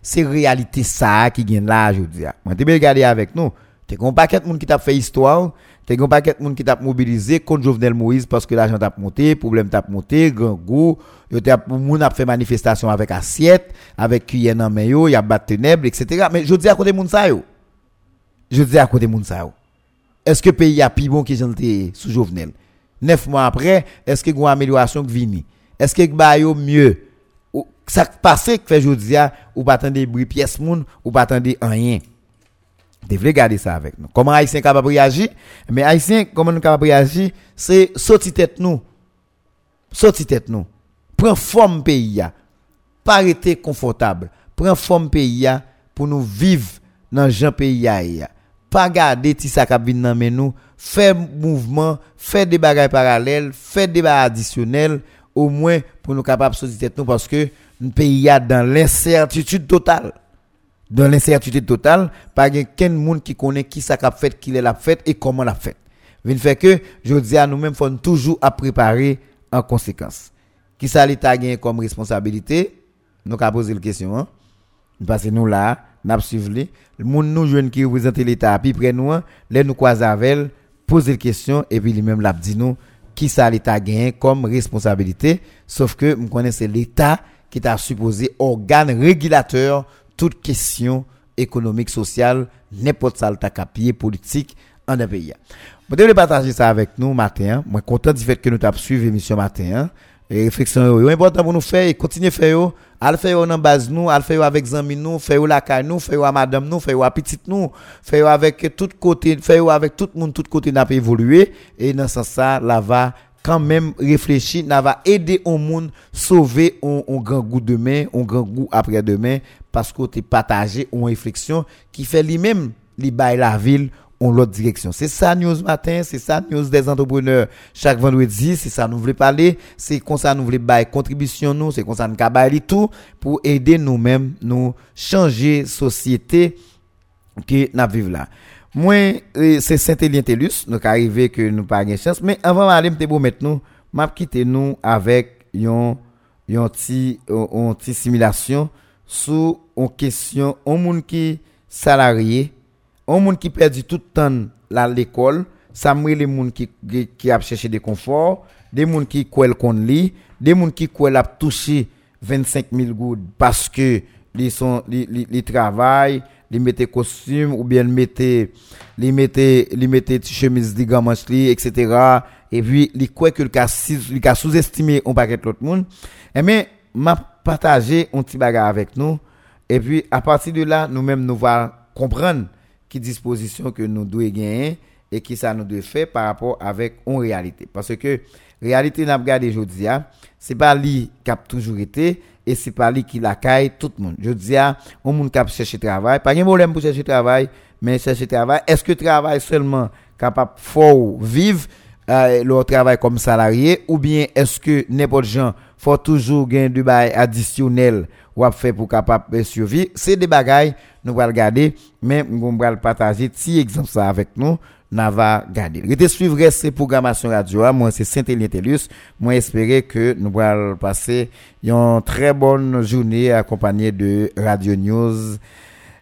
c'est réalité ça qui gagne là aujourd'hui moi t'es bien regarder avec nous. T'es un paquet de monde qui t'a fait histoire. T'es un paquet de monde qui t'a mobilisé contre Jovenel Moïse parce que l'argent t'a monté problème t'a monté grand goût. Yo t'a moun a fait manifestation avec assiette avec cuillère dans main yo y a battre ténèbres etc mais je dis à côté moun ça yo. Je dis à côté moun ça yo. Est-ce que pays a plus bon que j'en sous Jovenel? Neuf mois après est-ce que une amélioration qui vini est-ce que ba yo mieux? Ou- ça passé que fait jodia ou pas attendre bruit pièce moun ou pas attendre rien. Devez garder ça avec nous. Comment haïtien capable réagir? Mais haïtien comment nous capable réagir? C'est sortir tête nous. Sortir tête nous. Prend forme pays ya pas rester confortable. Prend forme pays ya pour nous vivre dans Jean pays pas garder ti ça vinn nan men nous faire mouvement faire des bagages parallèles faire des bagages additionnels au moins pour nous capable sortir tête nous parce que le pays dans l'incertitude totale dans l'incertitude totale, pas quelqu'un monde qui connaît qui ça qu'a fait, qui l'a fait et comment l'a fait. Vin fait que je dis à nous-mêmes faut toujours à préparer en conséquence. Qui ça l'état gagne comme responsabilité? Nous avons posé la question hein? parce que nous là, n'a suivre les le monde nous jeunes qui représente l'état puis près nous, hein, les nous elle, poser la question et puis lui-même l'a dit nous qui ça l'état gagne comme responsabilité sauf que nous connaissons l'état qui t'a supposé organe régulateur toute question économique, sociale, n'importe ça, le capier politique en un pays. Vous devez partager ça avec nous matin. Moi, content du fait que nous avons suivi l'émission matin. Réflexion, yo, important pour nous faire, et continuer faire, yo. Al faire dans base nous, al faire yo avec zami nous, faire la caille nous, faire à madame nous, faire à petite nous, faire avec tout côté, faire avec tout le monde, tout côté n'a pas évolué. Et dans ce sens ça, là va quand même réfléchir, n'a va aider au monde sauver un grand goût demain, un grand goût après demain parce que tu partagé une réflexion qui fait lui-même li la ville en l'autre direction. C'est ça news matin, c'est ça news des entrepreneurs. Chaque vendredi, c'est ça nous voulons parler, c'est comme ça nous voulons bail contribution nous, c'est comme ça nous bail tout pour aider nous-mêmes nous changer société que nous vivons là. Moi, euh, c'est Saint-Élien Tellus, nous arrivé que nous pas de chance, mais avant d'aller me mettre nous, m'a quitté nous avec yon yon petit yon simulation sous une question, un monde qui salarié, un monde qui perdu tout le temps à l'école, ça me les monde qui qui, a cherché des conforts, des monde qui quoi qu'on lit, des monde qui quoi a touché 25 000 gouttes parce que ils sont les travaillent, li mette costume ou bien li mette li mette li mette ti chemise gamanche li etc. et puis li quoi que le ka sous-estimer on paquet l'autre monde et mais m'a partager un petit bagage avec nous et puis à partir de là nous-mêmes nous va comprendre disposition que nous devons gagner et qui ça nous doit faire par rapport avec une réalité. Parce que réalité n'a regardé aujourd'hui c'est pas lui qui a toujours été et c'est pas lui qui la caille tout le monde. Je dis à on monde qui chercher travail pas de problème pour chercher travail mais chercher travail. Est-ce que travail seulement capable faut vivre euh, leur travail comme salarié ou bien est-ce que n'importe gens faut toujours gagner du bail additionnel ou à faire pour capable survivre c'est des bagailles nous allons regarder mais nous allons partager petit exemple ça avec nous n'a va garder. Restez suivre ces programmation radio. Moi, c'est Saint-Élien Tellus. Moi, espérer que nous allons passer une très bonne journée accompagnée de Radio News.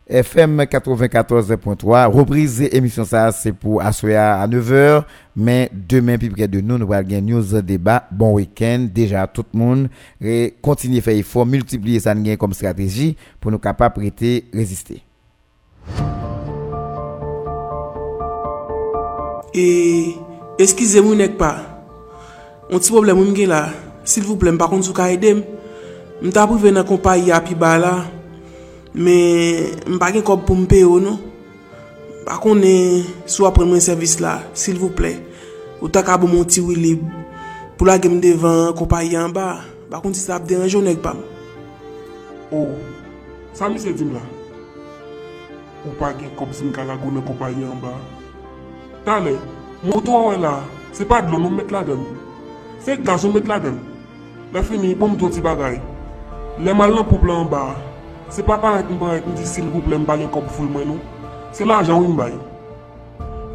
FM 94.3, reprise émission ça, c'est pour assurer à 9h, mais demain, plus près de nous, nous allons gagner news débat, bon week-end, déjà tout le monde, et continuer à faire effort, multiplier ça comme stratégie pour nous capables de résister. E, eskize mwen ek pa, on ti problem mwen gen la, sil vouple m pa kont sou ka edem, m ta pou ven akompa yi api Men, m pa gen kop pou m peyo nou. Pa konen sou apren mwen servis la, sil vouple. Oh, ou tak abou moun ti wilib. pou la gen m devan, kompayan ba. Pa kon si sa ap deranje ou neg pam. Ou, sa mi se dim la. Ou pa gen kop si m kalago nan kompayan ba. Tane, moutou wè la, se pa dlo nou met la den. Bon, se glas nou met la den. La fini, pou m ti bagay. Le mal nan pou blan ba. Se pa paret mwen paret mwen di sil gouple mba gen kop ful mwen nou. Se la ajan wim bay.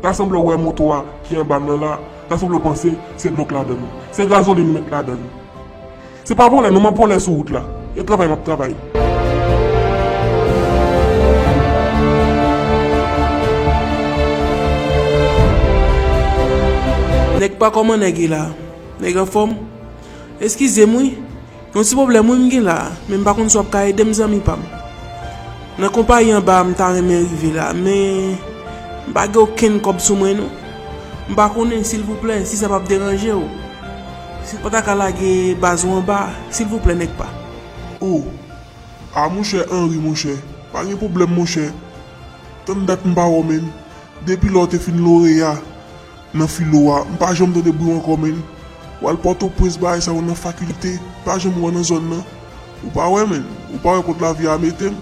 Ta semblo wè moto wa ki yon ban nan la. Ta semblo panse se blok la den. Se gazon li met la den. Se pa pou lè nou man pou lè sou wout la. E travay map travay. Nèk pa koman nèk e la? Nèk an fòm? Eskize mwen? Yon ti problem mwen mge la, men bakon sou ap ka edem zami pam. Nan kompa yon ba mta reme rive la, men mba ou ken kob sou mwen nou. Mbakonen, sil vouple, si sa pap deranje ou. Si pata ka lage bazou an ba, sil vouple nek pa. Ou, a ah, chè Henry monshe, pa gen problem monshe. Ten dat mba wò men, depi lò te fin lò re ya, nan filo wa, mpa jom te de bou an komen. Wal poto pres bay sa ou nan fakulte, pa jem wè nan zon nan. Ou pa wè men, ou pa wè kont la vi a metem.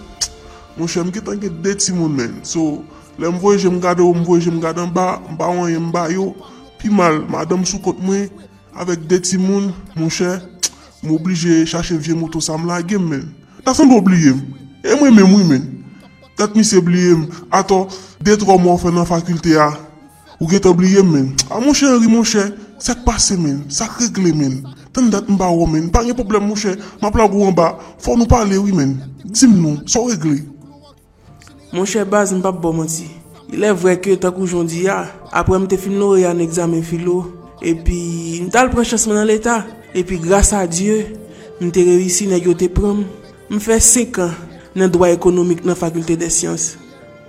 Mwen chèm ki tanke det si moun men. So, lè m voye jem gade ou m voye jem gade mba, mba wè mba yo. Pi mal, madam sou kont mwen, avèk si moun, mwen chè, m oblije chache vie moto sa m la gem men. Tasan do obliye m, e mwen men mwen men. Tat mi se bliye m, ato, detro mwen fè nan fakulte ya. Ou get obliye men. A mwen chè, ri mwen chè. Sak pase men, sak regle men, ten dat mba ou men, pa nye problem mouche, ma plag ou anba, fò nou pale ou men, dim nou, so regle. Mouche baz mba bo oti, ilè vre ke takou jondi ya, apre mte fin nou re an examen filo, epi mta l pren chasman an l'Etat, epi grasa a Diyo, mte rewisi nan yo te prom, mfe 5 an nan doa ekonomik nan fakulte de siyans.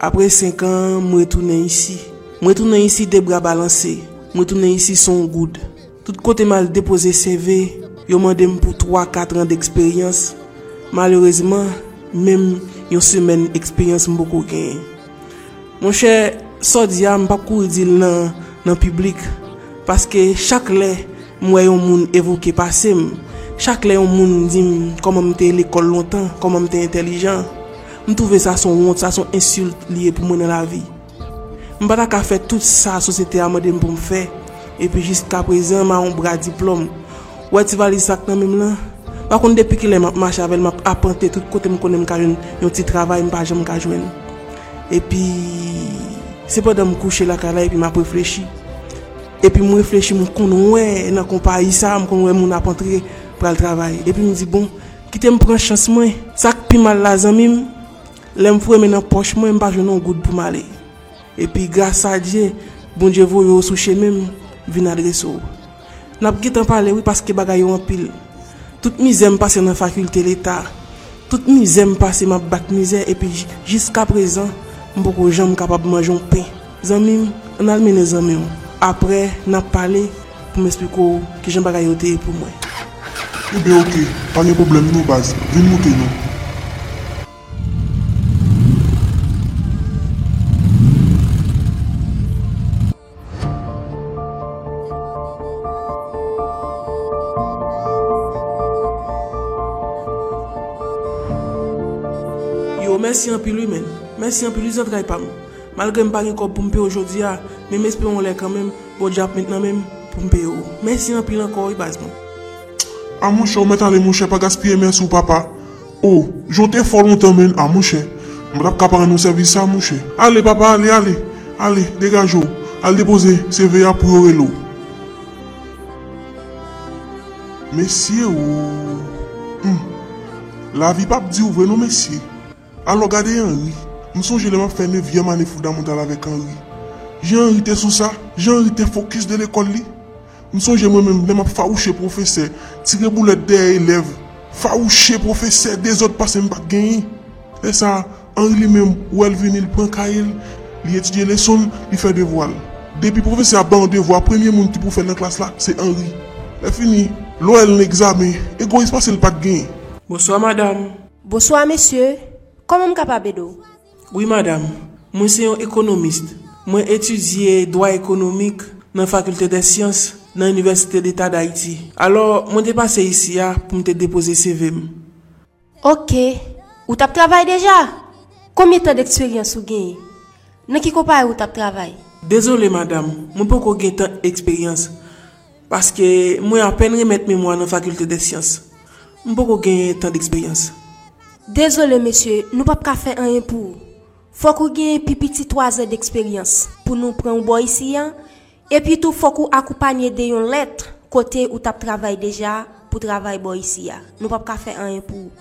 Apre 5 an, mretounen isi, mretounen isi debra balanse, mwen tounen yisi son goud. Tout kote mal depose CV, yo mandem pou 3-4 an d'eksperyans. Malerezman, menm yon semen eksperyans mboko gen. Mwen chè, so diya m pap kou idil nan, nan publik, paske chak le mwen yon moun evoke pasem. Chak le yon moun dim koman mte l'ekol lontan, koman mte intelijan. M touve sa son wont, sa son insult liye pou mwen nan la vi. Mba ta ka fè tout sa sosete a mwen dem pou m fè. Epi jiska prezen ma on bra diplom. Wè ti vali sak nan mèm lan. Bakon depi ki lè m ap ma chavel m ap apante tout kote m konen m kajwen yon ti travay m pa jwen m kajwen. E pi se pa dan m kouche la kala epi m ap reflechi. E pi m reflechi m konon wè nan kompa yisa m konon wè moun apantre pral travay. E pi m di bon kite m pran chans mwen. Sak pi mal la zanmim. Lè m fwe men nan poch mwen m pa jwen nan gout pou m ale. epi grasa diye, bon diye vou yo sou souche mèm, vin adreso. Nap git an pale wè paske bagay yo an pil. Tout mi mizèm pase nan fakulte l'Etat. Tout mizèm pase map bak mizè, epi jiska prezan, mboko jèm kapab manjon pe. Zanmim, an almene zanmim. Apre, nap pale, pou mespiko ki jèm bagay yo te pou mwen. Ebe ok, pa gen problem nou baz, vin mouten nou. Mersi an pil men. Mersi an pil, li zan tray pam. Malgre m pa gen kop pou m pe ojodi ya, men m espè on lè kanmem, bo jap maintenant men pou m pe yo. Mersi an pil ankor, i bazman. A moun chè, ou met ale moun chè, pa gaspye men sou papa. Oh, jote fol lontan men, a moun chè. Mbrap kapare nou servis sa moun chè. Ale papa, ale, ale. Ale, degaj yo. Ale depose, CV ya pou yore lo. Mesye ou... Hmm. La vi pap di ouvre nou mesye. Alo gade Henry, msonje leman fèmè vyeman e foudan montal avèk Henry. Jè Henry te sou sa, jè Henry te fokus de l'ekol li. Msonje mwen mèm leman fawouche profese, tire bou let de elev. Fawouche profese, de zot pase mbat genyi. E sa, Henry li mèm ou el vini l pren kael, li etidye leson, li fè devoal. Depi profese a ban devoal, premye moun ki pou fè nan klas la, se Henry. Le fini, lo el n examen, egoisme se l pat genyi. Bonsoir madame. Bonsoir mesye. Koman m kapab edo? Oui madame, mwen se yon ekonomist. Mwen etudye doa ekonomik nan fakulte de siyans nan Universite d'Etat d'Haïti. Alors, mwen ah, te pase isi ya pou mte te depose CVM. Ok, ou tap travay deja? Komi tan d'eksperyans ou genye? Nan ki kopay ou tap travay? Dezole, madame, mwen pou ko gen tan eksperyans. Paske mwen apen remet memwa nan fakulte de siyans. Mwen pou ko gen tan d'eksperyans. Dezole mesye, nou pap ka fe an yon pou. Fok ou gen pipiti 3 an d'eksperyans pou nou pren ou bo isi yan. Epi tou fok ou akoupanyen de yon letre kote ou tap travay deja pou travay bo isi yan. Nou pap ka fe an yon pou.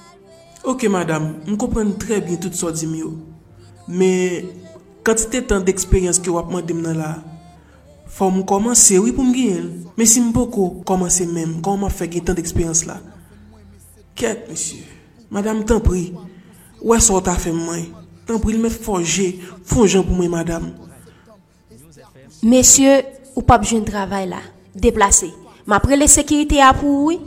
Ok madame, m kompren tre bien tout so di mi yo. Me, kantite tan d'eksperyans ki wap mandem nan la, fò m komanse wè oui, pou m gen el. Me si m poko komanse menm, kon m ap fe gen tan d'eksperyans la. Ket mesye. Madame, tan pri. Wè so ta fe mwen. Tan pri, l met forje, fonjan pou mwen, madame. Monsieur, ou pas besoin de travail là. Déplacé. Mais après les sécurités à pour oui?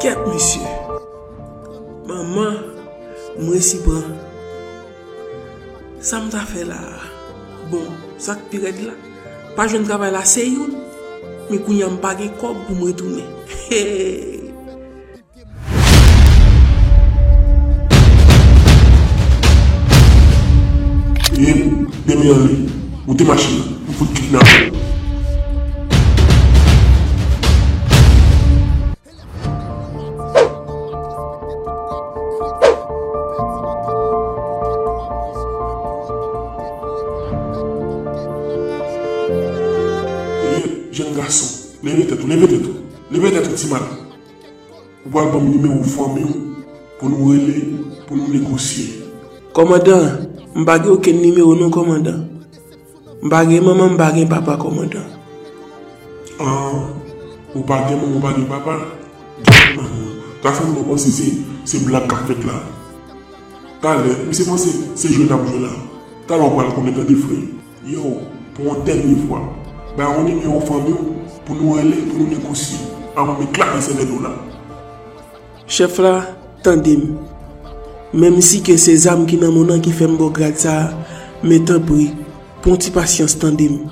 Ket, monsieur? Maman, mwen si pran. Sa m ta fe la. Bon, sak piret la. Pa jwen travay la se yon. men kou nyan bagay kob pou mwen tounen. Hey! Ye, deme yon li, ou te machin, ou foute kidnap. leve tèt ou, leve tèt ou, leve tèt ou ti madame. Ou wak bom nime ou fòmè ou, pou nou rele, pou nou negosye. Komandan, mbage ou ken nime ou nou komandan. Mbage maman, mbage papa komandan. An, ah, ou bagè maman, ou bagè papa, diyan nan, ta fèm nou konsi se, se blag kap fèt la. Ta lè, mi se konsi, se jwen ap jwen la. Ta lè ou wak komandan di fri. Yo, pou an ten mi fwa, ba an nime ou fòmè ou, pou nou ele, pou nou negosi, anman mi klak an se le do la. Chef la, tandim, mem si ke se zam ki nan mounan ki fem bo grad sa, me pri, pon ti pasyans tandim.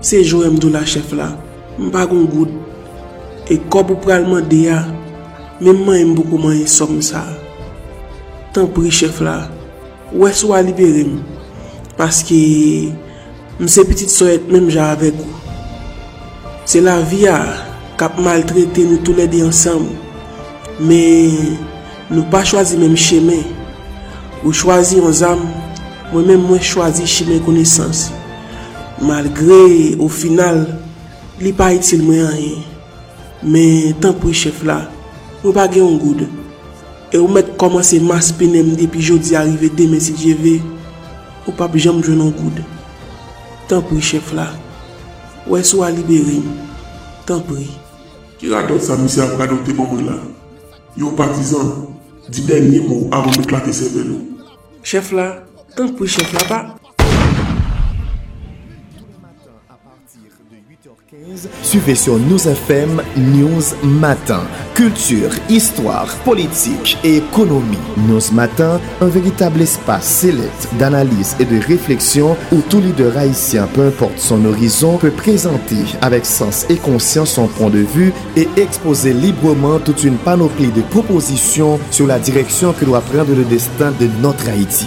Se jo em do la chef la, mpa goun goud, e kob ou pralman de ya, deya, memman em boko man e som sa. Tan pri chef la, wè sou a libere m, paske mse petit soyet menm ja avek ou. Se la vi a kap maltrete nou tou ledi ansam. Men nou pa chwazi menm cheme. Ou chwazi an zam, mwen menm mwen chwazi cheme konesans. Malgre ou final, li pa itil mwen anye. Men tan pou chef la, mwen pa gen yon goud. E ou met komanse mas penem depi jodi arrive demen si djeve, ou pa pi jam jwen yon goud. Tan pou chef la. Ou sou a libere m, tan pri. Ki radot sa misi ap radot te bon mwen la? Yo patizan, di denye mou avon me klate se velo. Chef la, tan pri chef la pa, Suivez sur News FM News Matin. Culture, histoire, politique et économie. News Matin, un véritable espace sélect d'analyse et de réflexion où tout leader haïtien, peu importe son horizon, peut présenter avec sens et conscience son point de vue et exposer librement toute une panoplie de propositions sur la direction que doit prendre le destin de notre Haïti.